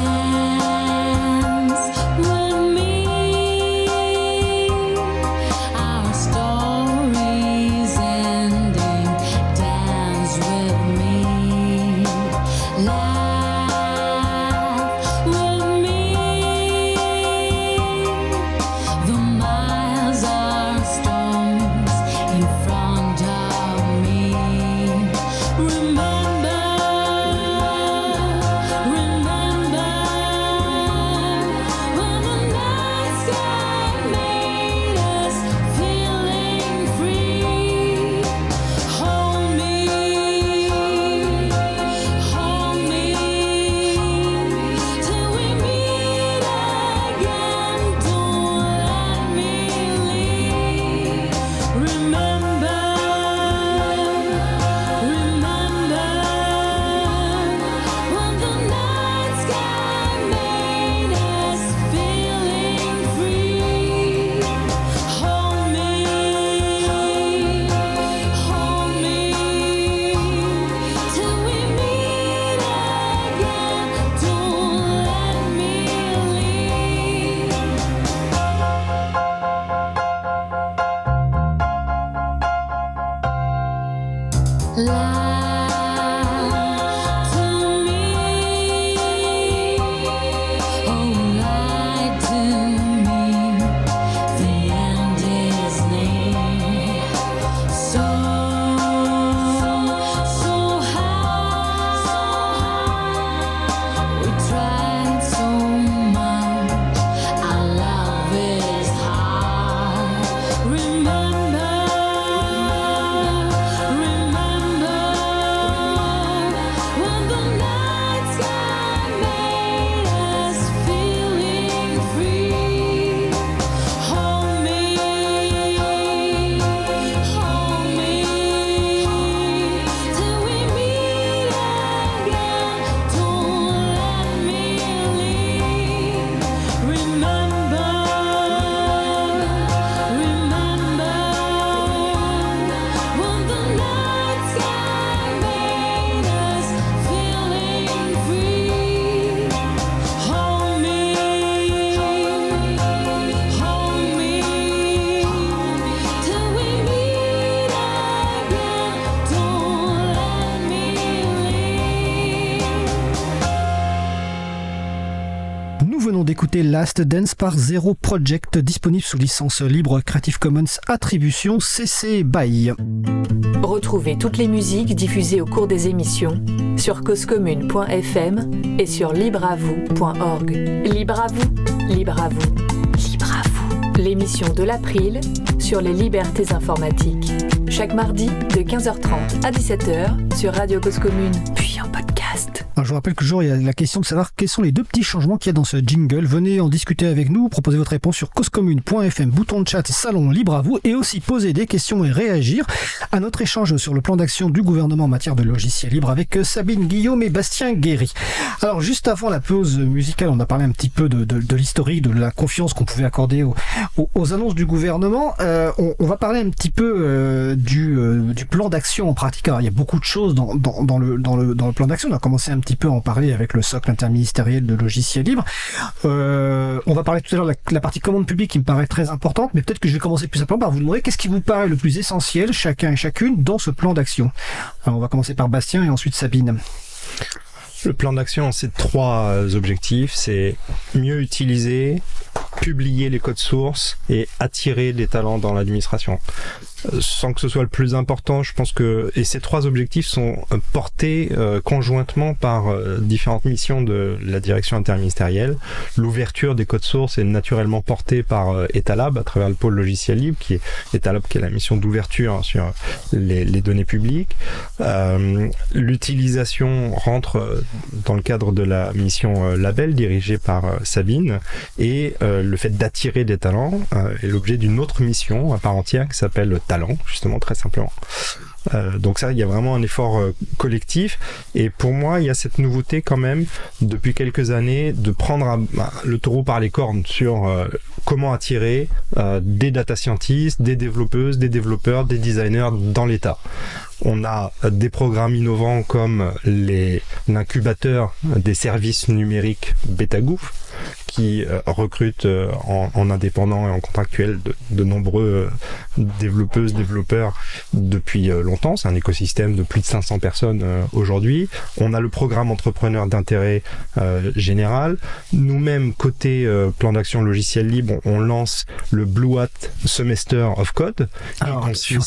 écouté Last Dance par Zero Project, disponible sous licence libre Creative Commons Attribution CC BY. Retrouvez toutes les musiques diffusées au cours des émissions sur causecommune.fm et sur libreavoue.org. Libre à vous, libre à vous, libre à vous. L'émission de l'April sur les libertés informatiques. Chaque mardi de 15h30 à 17h sur Radio Cause Commune, puis en podcast. Alors, je vous rappelle que toujours il y a la question de savoir quels sont les deux petits changements qu'il y a dans ce jingle. Venez en discuter avec nous, proposez votre réponse sur causecommune.fm, bouton de chat, salon libre à vous, et aussi poser des questions et réagir à notre échange sur le plan d'action du gouvernement en matière de logiciels libres avec Sabine Guillaume et Bastien Guéry. Alors juste avant la pause musicale, on a parlé un petit peu de, de, de l'historique, de la confiance qu'on pouvait accorder aux, annonces du gouvernement. Euh, on, va parler un petit peu euh, du, euh, plan d'action en pratique. Alors il y a beaucoup de choses dans, le, plan d'action. Commencé un petit peu à en parler avec le socle interministériel de logiciels libres. Euh, on va parler tout à l'heure de la, partie commande publique qui me paraît très importante, mais peut-être que je vais commencer plus simplement par vous demander qu'est-ce qui vous paraît le plus essentiel, chacun et chacune, dans ce plan d'action. On va commencer par Bastien et ensuite Sabine. Le plan d'action, c'est trois objectifs. C'est mieux utiliser, publier les codes sources et attirer des talents dans l'administration sans que ce soit le plus important, je pense que et ces trois objectifs sont portés euh, conjointement par euh, différentes missions de la direction interministérielle. L'ouverture des codes sources est naturellement portée par euh, Etalab à travers le pôle logiciel libre, qui est Etalab qui est la mission d'ouverture sur les, les, données publiques. L'utilisation rentre dans le cadre de la mission Label dirigée par Sabine et le fait d'attirer des talents est l'objet d'une autre mission à part entière qui s'appelle talent, justement, très simplement. Euh, donc ça, il y a vraiment un effort euh, collectif. Et pour moi, il y a cette nouveauté quand même, depuis quelques années, de prendre le taureau par les cornes sur euh, comment attirer des data scientists, des développeuses, des développeurs, des designers dans l'État. On a des programmes innovants comme l'incubateur des services numériques BetaGoof, qui euh, recrute euh, en, en, indépendant et en contractuel de, nombreux euh, développeuses, développeurs depuis longtemps. C'est un écosystème de plus de 500 personnes aujourd'hui. On a le programme entrepreneur d'intérêt général. Nous-mêmes, côté plan d'action logiciel libre, on, on, lance le Blue Hat Semester of Code. Alors, ensuite,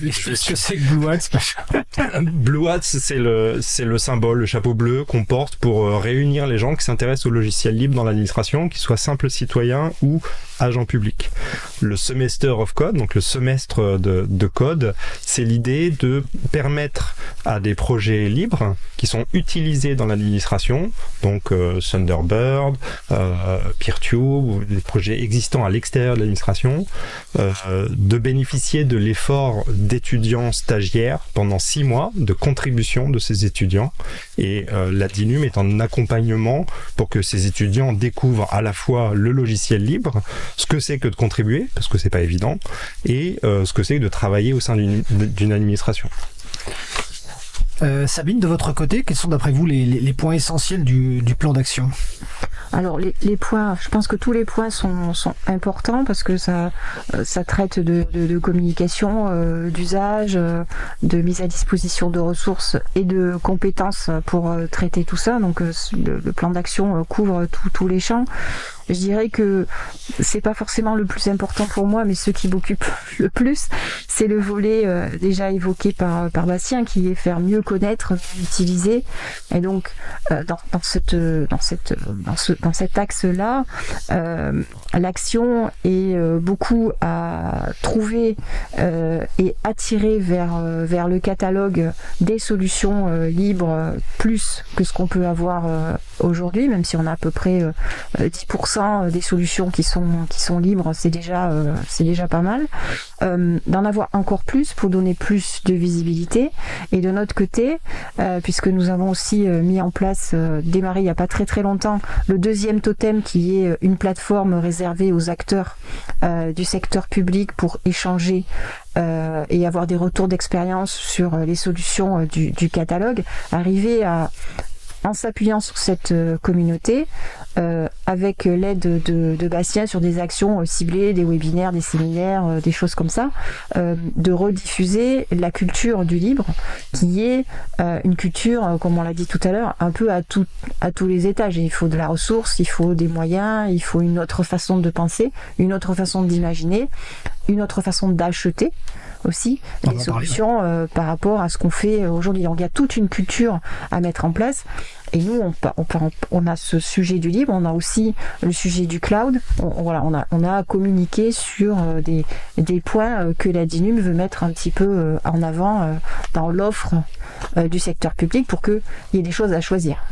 qu'est-ce que c'est que Blue Hat Blue Hat, c'est le, c'est le symbole, le chapeau bleu qu'on porte pour réunir les gens qui s'intéressent au logiciel libre dans l'administration, qu'ils soient simples citoyens ou agents publics. Le semester of code, donc le semestre de, de code, c'est l'idée de permettre à des projets libres qui sont utilisés dans l'administration, donc euh, Thunderbird, euh, PeerTube, des projets existants à l'extérieur de l'administration, euh, de bénéficier de l'effort d'étudiants stagiaires pendant six mois de contribution de ces étudiants. Et euh, la DINUM est en accompagnement pour que ces étudiants découvrent à la fois le logiciel libre, ce que c'est que de contribuer, parce que c'est pas évident, et euh, ce que c'est que de travailler au sein d'une administration. Euh, Sabine, de votre côté, quels sont d'après vous les, les, les, points essentiels du, du plan d'action? Alors les, les, points, je pense que tous les points sont, sont importants parce que ça, ça traite de, de, de communication, euh, d'usage, euh, de mise à disposition de ressources et de compétences pour euh, traiter tout ça. Donc le, le, plan d'action couvre tous les champs. Je dirais que c'est pas forcément le plus important pour moi, mais ce qui m'occupe le plus, c'est le volet euh, déjà évoqué par, par Bastien, qui est faire mieux connaître, utiliser. Et donc, euh, dans, dans, cette, dans, cette, dans, ce, dans cet axe-là, euh, l'action est beaucoup à trouver et attirer vers, vers le catalogue des solutions libres, plus que ce qu'on peut avoir aujourd'hui, même si on a à peu près 10% des solutions qui sont libres, c'est déjà euh, pas mal. Euh, D'en avoir encore plus pour donner plus de visibilité. Et de notre côté, euh, puisque nous avons aussi euh, mis en place, euh, démarré il n'y a pas très très longtemps, le deuxième totem qui est une plateforme réservée aux acteurs du secteur public pour échanger euh, et avoir des retours d'expérience sur les solutions du, catalogue, arriver à en s'appuyant sur cette euh, communauté, euh, avec l'aide de, Bastien sur des actions euh, ciblées, des webinaires, des séminaires, des choses comme ça, de rediffuser la culture du libre, qui est une culture, comme on l'a dit tout à l'heure, un peu à, tout, à tous les étages. Il faut de la ressource, il faut des moyens, il faut une autre façon de penser, une autre façon d'imaginer, une autre façon d'acheter aussi des solutions par rapport à ce qu'on fait aujourd'hui. Donc il y a toute une culture à mettre en place et nous, on, on, a ce sujet du libre, on a aussi le sujet du cloud. On, voilà, on a, on a communiqué sur euh, des, des points euh, que la DINUM veut mettre un petit peu euh, en avant dans l'offre du secteur public pour qu'il y ait des choses à choisir.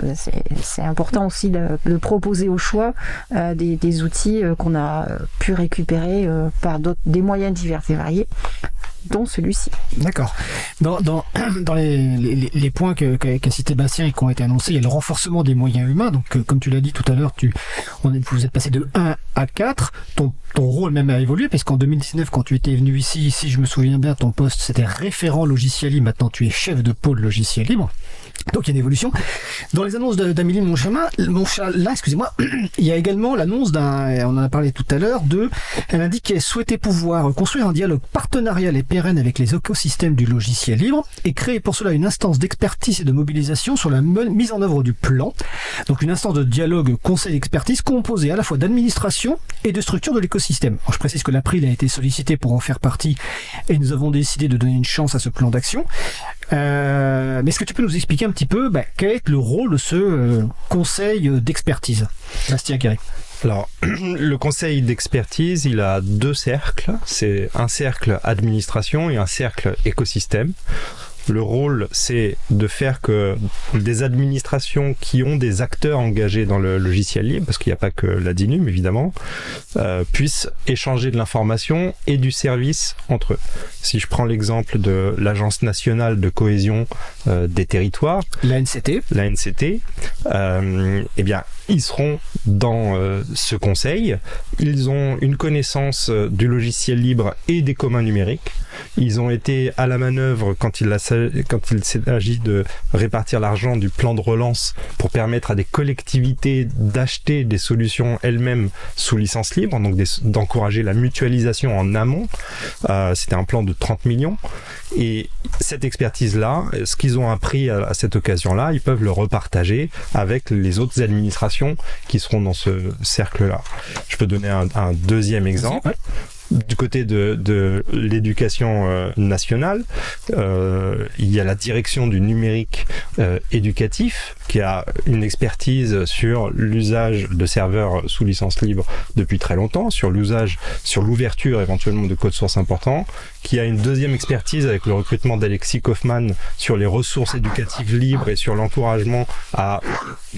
C'est important aussi de, proposer au choix des, des outils qu'on a pu récupérer par des moyens divers et variés dont celui-ci. D'accord. Dans, dans, dans les, les, points qu'a qu cité Bastien et qui ont été annoncés, il y a le renforcement des moyens humains. Donc, euh, comme tu l'as dit tout à l'heure, vous êtes passé de 1 à 4. Ton, ton rôle même a évolué, parce qu'en 2019, quand tu étais venu ici, si je me souviens bien, ton poste c'était référent logiciel libre. Maintenant, tu es chef de pôle logiciel libre. Donc il y a une évolution. Dans les annonces d'Amélie Monchala, là, excusez-moi, il y a également l'annonce d'un, on en a parlé tout à l'heure, de, elle indique qu'elle souhaitait pouvoir construire un dialogue partenarial et pérenne avec les écosystèmes du logiciel libre et créer pour cela une instance d'expertise et de mobilisation sur la mise en œuvre du plan. Donc une instance de dialogue conseil d'expertise composée à la fois d'administration et de structure de l'écosystème. Je précise que l'April a été sollicité pour en faire partie et nous avons décidé de donner une chance à ce plan d'action. Euh, mais est-ce que tu peux nous expliquer un petit peu bah, quel est le rôle de ce euh, conseil d'expertise Bastien Carré. Alors, le conseil d'expertise, il a deux cercles. C'est un cercle administration et un cercle écosystème. Le rôle, c'est de faire que des administrations qui ont des acteurs engagés dans le logiciel libre, parce qu'il n'y a pas que la DINUM évidemment, euh, puissent échanger de l'information et du service entre eux. Si je prends l'exemple de l'Agence nationale de cohésion euh, des territoires, l'ANCT, l'ANCT, euh, eh bien, ils seront dans euh, ce conseil. Ils ont une connaissance euh, du logiciel libre et des communs numériques. Ils ont été à la manœuvre quand il, s'agit de répartir l'argent du plan de relance pour permettre à des collectivités d'acheter des solutions elles-mêmes sous licence libre, donc d'encourager la mutualisation en amont. Euh, C'était un plan de 30 millions. Et cette expertise-là, ce qu'ils ont appris à, cette occasion-là, ils peuvent le repartager avec les autres administrations qui seront dans ce cercle-là. Je peux donner un, un deuxième exemple du côté de, l'éducation euh, nationale, euh, il y a la direction du numérique euh, éducatif qui a une expertise sur l'usage de serveurs sous licence libre depuis très longtemps, sur l'usage, sur l'ouverture éventuellement de codes sources importants, qui a une deuxième expertise avec le recrutement d'Alexis Kaufmann sur les ressources éducatives libres et sur l'encouragement à,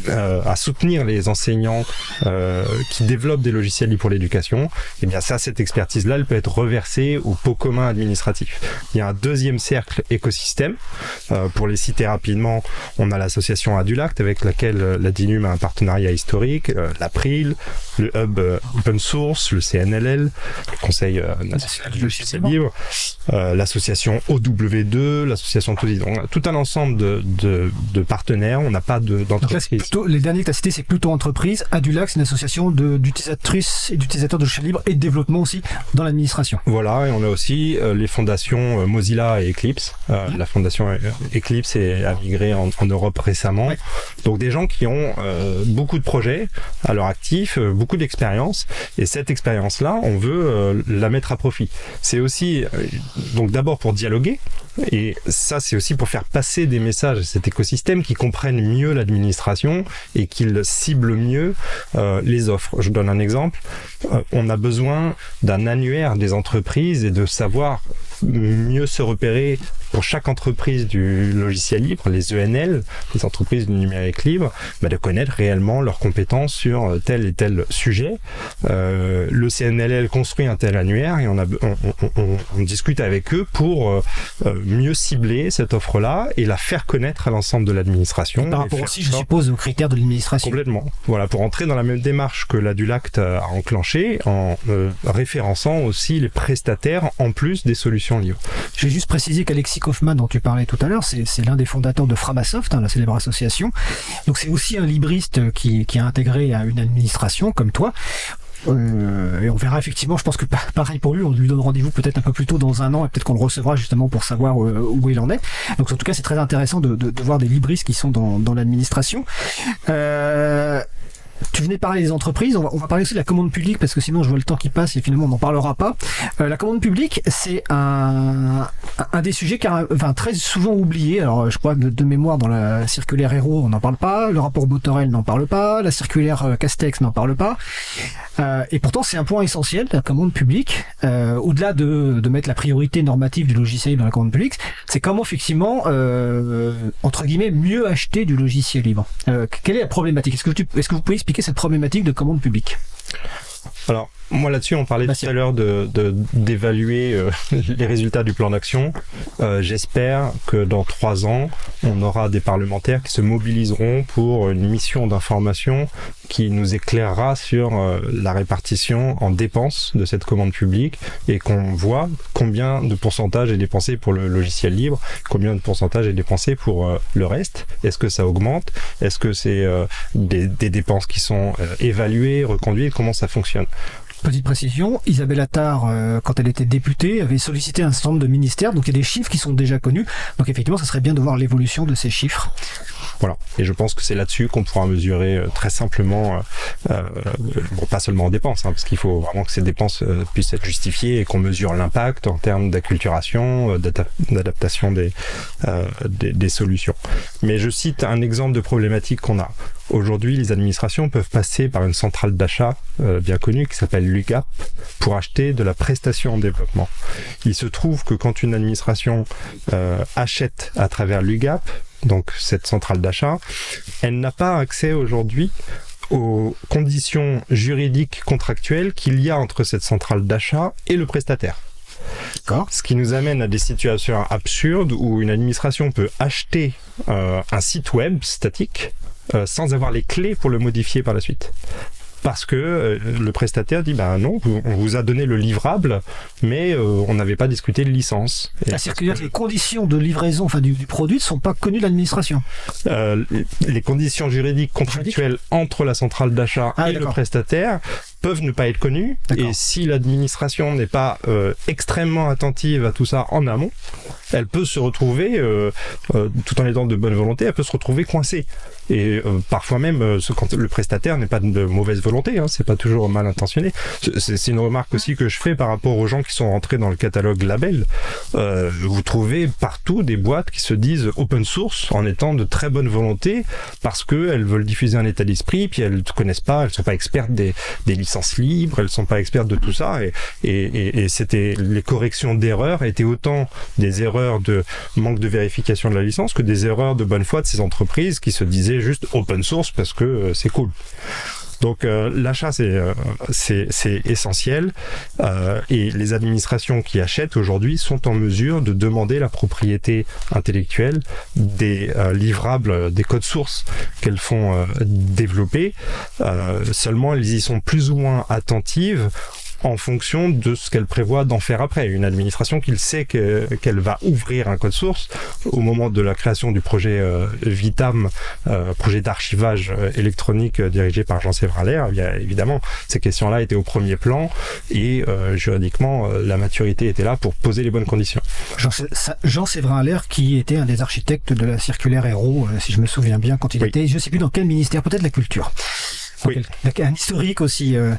à soutenir les enseignants qui développent des logiciels libres pour l'éducation. Et eh bien ça, cette expertise là elle peut être reversée au pot commun administratif. Il y a un deuxième cercle écosystème. Euh, pour les citer rapidement, on a l'association Adulact avec laquelle euh, la DINUM a un partenariat historique, euh, l'April, le Hub Open Source, le CNLL, le Conseil national du logiciel libre, l'association OW2, l'association TOSI. Donc, tout un ensemble de, de, partenaires. On n'a pas d'entreprise. les derniers que tu as cités, c'est plutôt entreprise. Adulact, c'est une association d'utilisatrices et d'utilisateurs de logiciels libres et de développement aussi dans l'administration. Voilà, et on a aussi euh, les fondations euh, Mozilla et Eclipse. Euh, la fondation Eclipse est, a migré en, Europe récemment. Donc des gens qui ont beaucoup de projets à leur actif, beaucoup d'expérience, et cette expérience-là, on veut la mettre à profit. C'est aussi, donc d'abord pour dialoguer, et ça, c'est aussi pour faire passer des messages à cet écosystème qui comprennent mieux l'administration et qu'ils ciblent mieux les offres. Je donne un exemple. on a besoin d'un annuaire des entreprises et de savoir mieux se repérer pour chaque entreprise du logiciel libre, les ENL, les entreprises du numérique libre, bah de connaître réellement leurs compétences sur euh, tel et tel sujet. Euh, le CNLL construit un tel annuaire et on, a, on, on, on discute avec eux pour euh, mieux cibler cette offre-là et la faire connaître à l'ensemble de l'administration. Par rapport aussi, je suppose, aux critères de l'administration. Complètement. Voilà, pour entrer dans la même démarche que l'Adulact a enclenché en référençant aussi les prestataires en plus des solutions libres. Je vais juste préciser qu'Alexis Hoffman dont tu parlais tout à l'heure, c'est l'un des fondateurs de Framasoft, hein, la célèbre association. Donc c'est aussi un libriste qui, qui a intégré à une administration comme toi. Euh, et on verra effectivement, je pense que pareil pour lui, on lui donne rendez-vous peut-être un peu plus tôt dans un an et peut-être qu'on le recevra justement pour savoir euh, où il en est. Donc en tout cas, c'est très intéressant de, voir des libristes qui sont dans, dans l'administration. Euh, tu venais parler des entreprises, on va, parler aussi de la commande publique parce que sinon je vois le temps qui passe et finalement on n'en parlera pas. Euh, la commande publique, c'est un, des sujets car, enfin, très souvent oublié. Alors je crois de, de mémoire dans la circulaire Héros on n'en parle pas, le rapport Botorel n'en parle pas, la circulaire euh, Castex n'en parle pas. Euh, et pourtant c'est un point essentiel, la commande publique. Au-delà de, de mettre la priorité normative du logiciel dans la commande publique, c'est comment effectivement, entre guillemets, mieux acheter du logiciel libre. Quelle est la problématique? Est-ce que, tu, est-ce que vous pouvez expliquer cette problématique de commande publique alors, moi là-dessus, on parlait tout à l'heure de, d'évaluer euh, les résultats du plan d'action. Euh, j'espère que dans trois ans, on aura des parlementaires qui se mobiliseront pour une mission d'information qui nous éclairera sur euh, la répartition en dépenses de cette commande publique et qu'on voit combien de pourcentage est dépensé pour le logiciel libre, combien de pourcentage est dépensé pour le reste. Est-ce que ça augmente? Est-ce que c'est des, des, dépenses qui sont évaluées, reconduites? Comment ça fonctionne? Petite précision, Isabelle Attard, euh, quand elle était députée, avait sollicité un certain nombre de ministères, donc il y a des chiffres qui sont déjà connus. Donc effectivement, ça serait bien de voir l'évolution de ces chiffres. Voilà. Et je pense que c'est là-dessus qu'on pourra mesurer euh, très simplement, euh, bon, pas seulement en dépenses, hein, parce qu'il faut vraiment que ces dépenses euh, puissent être justifiées et qu'on mesure l'impact en termes d'acculturation, d'adaptation des, des, des solutions. Mais je cite un exemple de problématique qu'on a. Aujourd'hui, les administrations peuvent passer par une centrale d'achat euh, bien connue qui s'appelle l'UGAP pour acheter de la prestation en développement. Il se trouve que quand une administration euh, achète à travers l'UGAP, donc cette centrale d'achat, elle n'a pas accès aujourd'hui aux conditions juridiques contractuelles qu'il y a entre cette centrale d'achat et le prestataire. Ce qui nous amène à des situations absurdes où une administration peut acheter euh, un site web statique euh, sans avoir les clés pour le modifier par la suite parce que euh, le prestataire dit bah non, on vous a donné le livrable, mais euh, on n'avait pas discuté de licence. C'est-à-dire que les conditions de livraison, enfin du, du produit, ne sont pas connues de l'administration. Euh, les conditions juridiques contractuelles entre la centrale d'achat ah, et le prestataire peuvent ne pas être connues. Et si l'administration n'est pas euh, extrêmement attentive à tout ça en amont, elle peut se retrouver, euh, euh, tout en étant de bonne volonté, elle peut se retrouver coincée. Et euh, parfois même, euh, quand le prestataire n'est pas de mauvaise volonté, hein, c'est pas toujours mal intentionné. C'est une remarque aussi que je fais par rapport aux gens qui sont rentrés dans le catalogue label. Euh, vous trouvez partout des boîtes qui se disent open source en étant de très bonne volonté parce que elles veulent diffuser un état d'esprit, puis elles ne connaissent pas, elles sont pas expertes des, des licences libres, elles sont pas expertes de tout ça. Et, et, et, et c'était les corrections d'erreurs étaient autant des erreurs de manque de vérification de la licence que des erreurs de bonne foi de ces entreprises qui se disaient juste open source parce que euh, c'est cool. Donc euh, l'achat c'est euh, essentiel et les administrations qui achètent aujourd'hui sont en mesure de demander la propriété intellectuelle des livrables, des codes sources qu'elles font développer. seulement elles y sont plus ou moins attentives en fonction de ce qu'elle prévoit d'en faire après. Une administration qui sait qu'elle qu va ouvrir un code source au moment de la création du projet euh, Vitam, euh, projet d'archivage euh, électronique euh, dirigé par Jean-Séverin Allaire, eh évidemment, ces questions-là étaient au premier plan et euh, juridiquement, euh, la maturité était là pour poser les bonnes conditions. Jean-Séverin Allaire, qui était un des architectes de la circulaire Héros, si je me souviens bien, quand il oui. était, je ne sais plus dans quel ministère, peut-être la culture. Oui. Un historique aussi. Euh,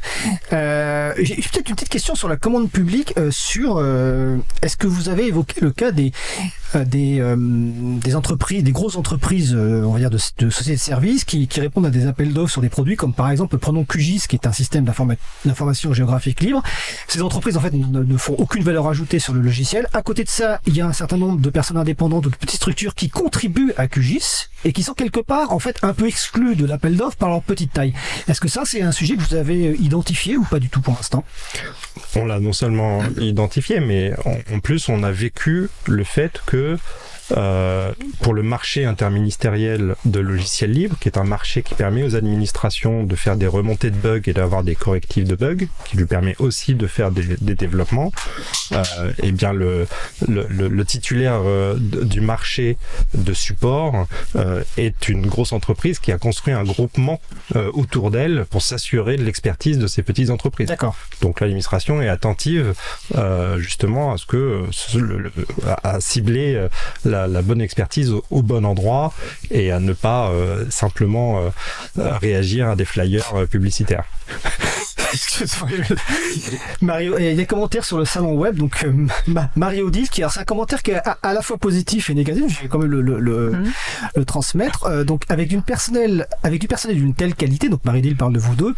euh, J'ai peut-être une petite question sur la commande publique. Euh, sur euh, est-ce que vous avez évoqué le cas des euh, des, des entreprises, des grosses entreprises, on va dire de, de sociétés de services qui, qui répondent à des appels d'offres sur des produits comme par exemple prenons QGIS qui est un système d'information géographique libre. Ces entreprises en fait ne, ne, font aucune valeur ajoutée sur le logiciel. À côté de ça, il y a un certain nombre de personnes indépendantes ou de petites structures qui contribuent à QGIS et qui sont quelque part en fait un peu exclus de l'appel d'offres par leur petite taille. Est-ce que ça, c'est un sujet que vous avez identifié ou pas du tout pour l'instant? On l'a non seulement identifié, mais en, plus, on a vécu le fait que euh, pour le marché interministériel de logiciels libres, qui est un marché qui permet aux administrations de faire des remontées de bugs et d'avoir des correctifs de bugs, qui lui permet aussi de faire des, des développements. Euh, et bien le, le, le titulaire euh, du marché de support euh, est une grosse entreprise qui a construit un groupement euh, autour d'elle pour s'assurer de l'expertise de ces petites entreprises. D'accord. Donc l'administration est attentive euh, justement à ce que à, cibler la, bonne expertise au, bon endroit et à ne pas euh, simplement euh, réagir à des flyers euh, publicitaires. Excuse-moi, Mario, il y a des commentaires sur le salon web, donc euh, Ma- Mario dit qui alors c'est un commentaire qui est à, à la fois positif et négatif. Je vais quand même le, le, le, Mhm. le transmettre. Euh, donc avec une personnel, avec du personnel d'une telle qualité, donc Marie Dil parle de vous deux,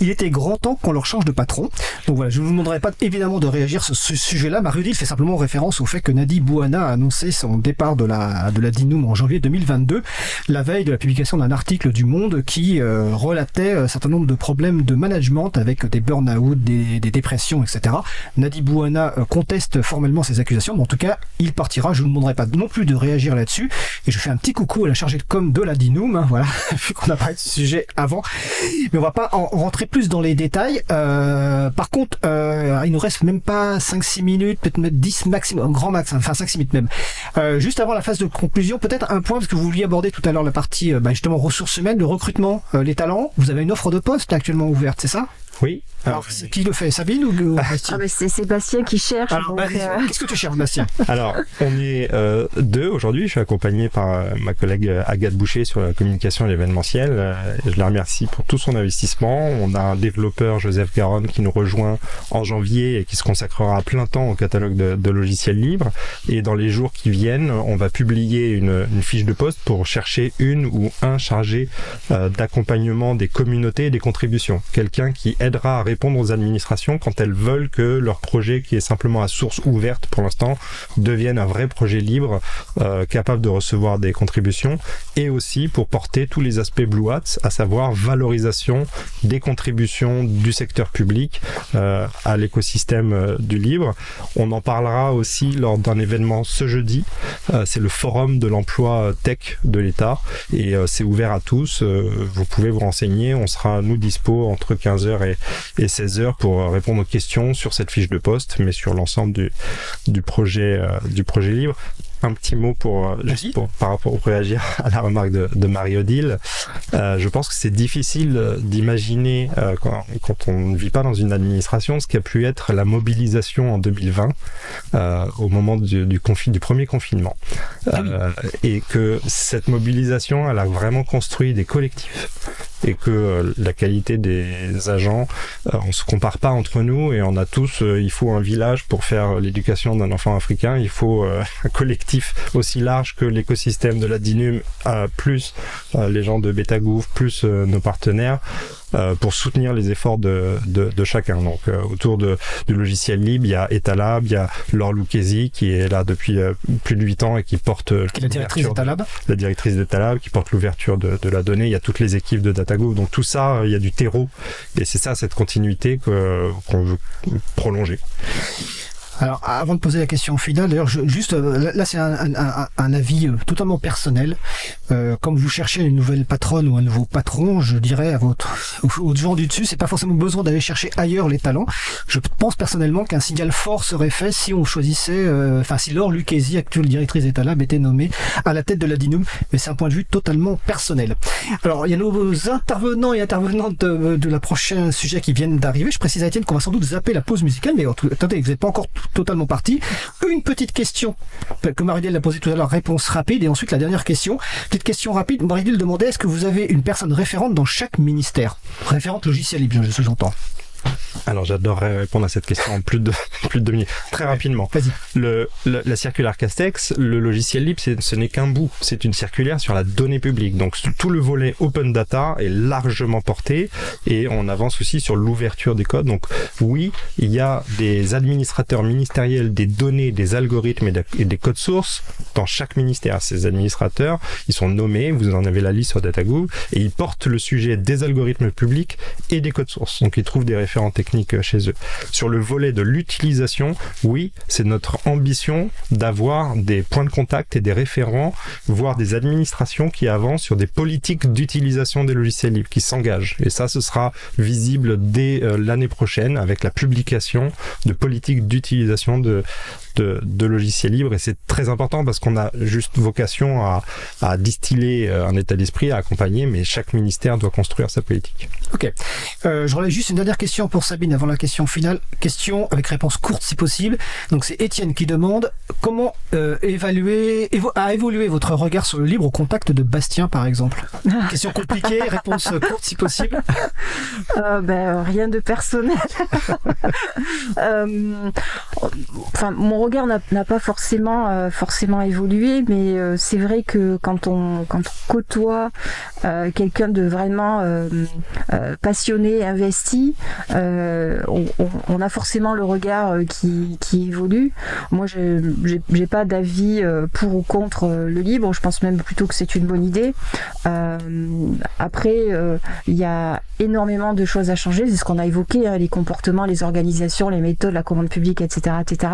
il était grand temps qu'on leur change de patron. Donc voilà, je ne vous demanderai pas évidemment de réagir sur ce sujet-là. Marie Dil fait simplement référence au fait que Nadi Bouana a annoncé son départ de la de la Dinoum en janvier 2022, la veille de la publication d'un article du Monde qui euh, relatait un certain nombre de problèmes de management avec des burn-out, des, dépressions, etc. Nadi Bouana euh, conteste formellement ces accusations, mais en tout cas, il partira. Je ne vous demanderai pas non plus de réagir là-dessus. Et je fais un petit coucou à la chargée de com de la Dinoum, hein, voilà, vu qu'on a parlé de ce sujet avant. Mais on va pas en rentrer plus dans les détails. Euh, par contre, euh, il nous reste même pas 5-6 minutes, peut-être mettre 10 maximum, grand max, hein, enfin 5-6 minutes même. Euh, juste avant la phase de conclusion, peut-être un point, parce que vous vouliez aborder tout à l'heure la partie bah, justement ressources humaines, le recrutement, les talents. Vous avez une offre de poste actuellement ouverte, c'est ça? Oui. Alors, qui le fait Sabine ou, Bastien Ah, mais c'est Sébastien qui cherche. Bah, euh, qu'est-ce que tu cherches, Bastien Alors, on est euh, deux aujourd'hui. Je suis accompagné par euh, ma collègue euh, Agathe Boucher sur la communication et l'événementiel. Euh, je la remercie pour tout son investissement. On a un développeur, Joseph Garonne, qui nous rejoint en janvier et qui se consacrera à plein temps au catalogue de, de logiciels libres. Et dans les jours qui viennent, on va publier une, une fiche de poste pour chercher une ou un chargé euh, d'accompagnement des communautés et des contributions. Quelqu'un qui aidera à répondre aux administrations quand elles veulent que leur projet, qui est simplement à source ouverte pour l'instant, devienne un vrai projet libre, euh, capable de recevoir des contributions, et aussi pour porter tous les aspects Blue Hats, à savoir valorisation des contributions du secteur public euh, à l'écosystème euh, du libre. On en parlera aussi lors d'un événement ce jeudi. C'est le forum de l'emploi tech de l'État et c'est ouvert à tous. Vous pouvez vous renseigner. On sera nous dispo entre 15h et, et 16h pour euh, répondre aux questions sur cette fiche de poste, mais sur l'ensemble du, projet euh, du projet libre. Un petit mot pour, euh, juste pour par rapport pour réagir à la remarque de, de Marie-Odile. Euh, je pense que c'est difficile euh, d'imaginer euh, quand, quand on ne vit pas dans une administration ce qu'a pu être la mobilisation en 2020 euh, au moment du, du, confi- du premier confinement. Euh, et que cette mobilisation, elle a vraiment construit des collectifs et que la qualité des agents, on se compare pas entre nous et on a tous, il faut un village pour faire l'éducation d'un enfant africain, il faut un collectif aussi large que l'écosystème de la DINUM, plus euh, les gens de Betagouv, plus euh, nos partenaires, euh, pour soutenir les efforts de, de, de chacun. Donc autour de, du logiciel libre, il y a Etalab, il y a Laure Lucchesi qui est là depuis plus de 8 ans et qui porte Qui est la directrice d'Etalab la directrice d'Etalab qui porte l'ouverture de, de la donnée. Il y a toutes les équipes de DataGo. Donc tout ça, il y a du terreau. Et c'est ça, cette continuité qu'on veut prolonger. Alors, avant de poser la question finale, d'ailleurs, juste euh, là, c'est un, un- un- avis euh, totalement personnel. Euh, comme vous cherchez une nouvelle patronne ou un nouveau patron, je dirais à votre aux, gens du dessus, c'est pas forcément besoin d'aller chercher ailleurs les talents. Je pense personnellement qu'un signal fort serait fait si on choisissait, euh, enfin, si Laure Lucchesi, actuelle directrice d'Etalab, était nommée à la tête de la Dinum. Mais c'est un point de vue totalement personnel. Alors, il y a nos intervenants et intervenantes de, de la prochain sujet qui viennent d'arriver. Je précise à Étienne qu'on va sans doute zapper la pause musicale, mais attendez, vous n'êtes pas encore tout- totalement parti. Une petite question que Marie-Dile a posée tout à l'heure, réponse rapide, et ensuite la dernière question. Petite question rapide, Marie-Dile demandait est-ce que vous avez une personne référente dans chaque ministère? Référente logiciel libre, je- ce que j'entends. Alors j'adorerais répondre à cette question en plus de, plus de deux minutes. Très rapidement. Vas-y. Le, le- la circulaire Castex, le logiciel libre, ce n'est qu'un bout. C'est une circulaire sur la donnée publique. Donc tout le volet open data est largement porté et on avance aussi sur l'ouverture des codes. Donc oui, il y a des administrateurs ministériels des données, des algorithmes et, de- et des codes sources dans chaque ministère. Ces administrateurs, ils sont nommés, vous en avez la liste sur DataGo, et ils portent le sujet des algorithmes publics et des codes sources. Donc ils trouvent des référents techniques chez eux. Sur le volet de l'utilisation, oui, c'est notre ambition d'avoir des points de contact et des référents, voire des administrations qui avancent sur des politiques d'utilisation des logiciels libres, qui s'engagent. Et ça, ce sera visible dès l'année prochaine avec la publication de politiques d'utilisation de, de, logiciels libres et c'est très important parce qu'on a juste vocation à, à distiller euh, un état d'esprit, à accompagner, mais chaque ministère doit construire sa politique. Ok. Euh, je relève juste une dernière question pour Sabine avant la question finale. Question avec réponse courte si possible. Donc c'est Étienne qui demande comment euh, évaluer, a évolué votre regard sur le libre au contact de Bastien par exemple? question compliquée, réponse courte si possible. Euh, ben, rien de personnel. enfin, mon regard n'a pas forcément euh, forcément évolué, mais euh, c'est vrai que quand on quand on côtoie euh, quelqu'un de vraiment passionné, investi, on, a forcément le regard qui, qui évolue. Moi, je j'ai pas d'avis pour ou contre le libre. Je pense même plutôt que c'est une bonne idée. après, il y a énormément de choses à changer. C'est ce qu'on a évoqué, hein, les comportements, les organisations, les méthodes, la commande publique, etc., etc.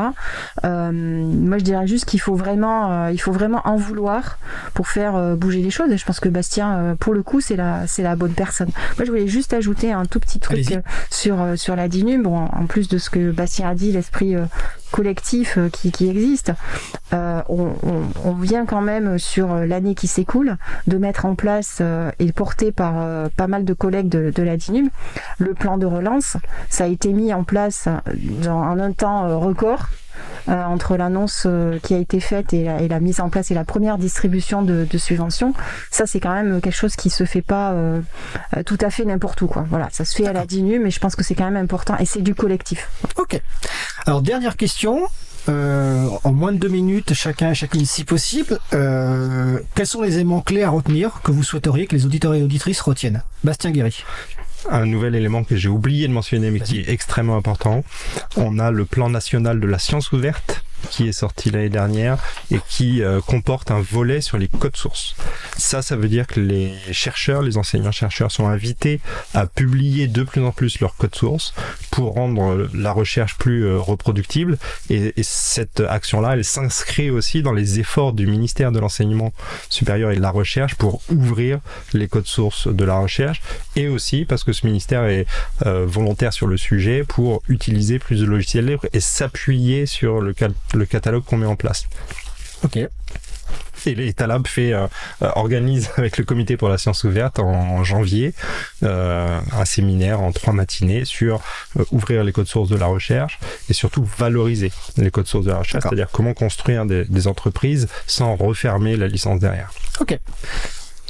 Euh, moi, je dirais juste qu'il faut vraiment, euh, il faut vraiment en vouloir pour faire euh, bouger les choses. Et je pense que Bastien, pour le coup, c'est la, c'est la bonne personne. Moi, je voulais juste ajouter un tout petit truc sur sur la DINUM. Bon, en plus de ce que Bastien a dit, l'esprit collectif qui, qui existe, on, on, vient quand même sur l'année qui s'écoule de mettre en place et porté par pas mal de collègues de, la DINUM le plan de relance. Ça a été mis en place en un temps record. Euh, entre l'annonce euh, qui a été faite et la, mise en place et la première distribution de, subventions. Ça, c'est quand même quelque chose qui se fait pas euh, tout à fait n'importe où. Quoi. Voilà, ça se fait à la DINU, mais je pense que c'est quand même important et c'est du collectif. Ok. Alors, dernière question. en moins de deux minutes, chacun, chacune si possible. quels sont les éléments clés à retenir que vous souhaiteriez que les auditeurs et auditrices retiennent? Bastien Guéry un nouvel élément que j'ai oublié de mentionner mais qui est extrêmement important. On a le plan national de la science ouverte qui est sorti l'année dernière et qui euh, comporte un volet sur les codes sources. Ça, ça veut dire que les chercheurs, les enseignants-chercheurs sont invités à publier de plus en plus leurs codes sources pour rendre la recherche plus euh, reproductible. Et, et cette action-là, elle s'inscrit aussi dans les efforts du ministère de l'enseignement supérieur et de la recherche pour ouvrir les codes sources de la recherche et aussi parce que ce ministère est euh, volontaire sur le sujet pour utiliser plus de logiciels libres et s'appuyer sur le le catalogue qu'on met en place. Ok. Et l'Etalab fait euh, euh, organise avec le comité pour la science ouverte en, janvier euh, un séminaire en trois matinées sur ouvrir les codes sources de la recherche et surtout valoriser les codes sources de la recherche, c'est-à-dire comment construire des, des entreprises sans refermer la licence derrière. Ok.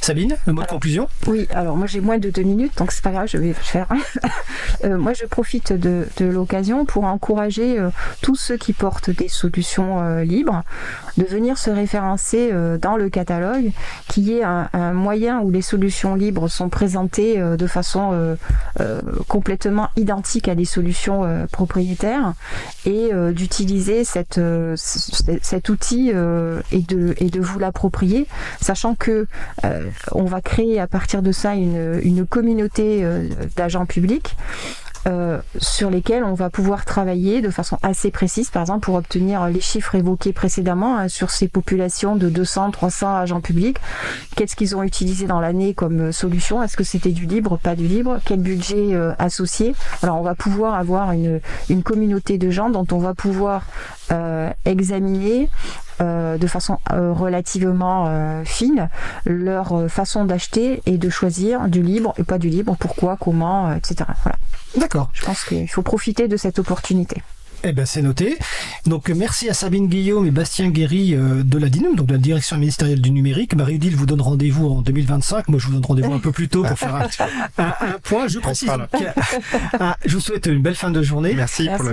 Sabine, le mot de conclusion Oui, alors moi j'ai moins de deux minutes, donc c'est pas grave, je vais faire. euh, moi je profite de, de l'occasion pour encourager euh, tous ceux qui portent des solutions euh, libres de venir se référencer dans le catalogue, qui est un, un, moyen où les solutions libres sont présentées de façon complètement identique à des solutions propriétaires et d'utiliser cette, cet outil et, de, et de vous l'approprier, sachant que on va créer à partir de ça une, communauté euh, d'agents publics euh, sur lesquels on va pouvoir travailler de façon assez précise, par exemple pour obtenir les chiffres évoqués précédemment hein, sur ces populations de 200, 300 agents publics. Qu'est-ce qu'ils ont utilisé dans l'année comme solution? Est-ce que c'était du libre, pas du libre? Quel budget euh, associé? Alors on va pouvoir avoir une, communauté de gens dont on va pouvoir examiner euh, de façon euh, relativement euh, fine leur façon d'acheter et de choisir du libre et pas du libre, pourquoi, comment, etc. Voilà. D'accord. Je pense qu'il faut profiter de cette opportunité. Eh ben c'est noté. Donc merci à Sabine Guillaume et Bastien Guéry de la DINUM, donc de la Direction ministérielle du numérique. Marie-Odile vous donne rendez-vous en 2025. Moi je vous donne rendez-vous un peu plus tôt pour faire un, point. Je précise. Ah, je vous souhaite une belle fin de journée. Merci, pour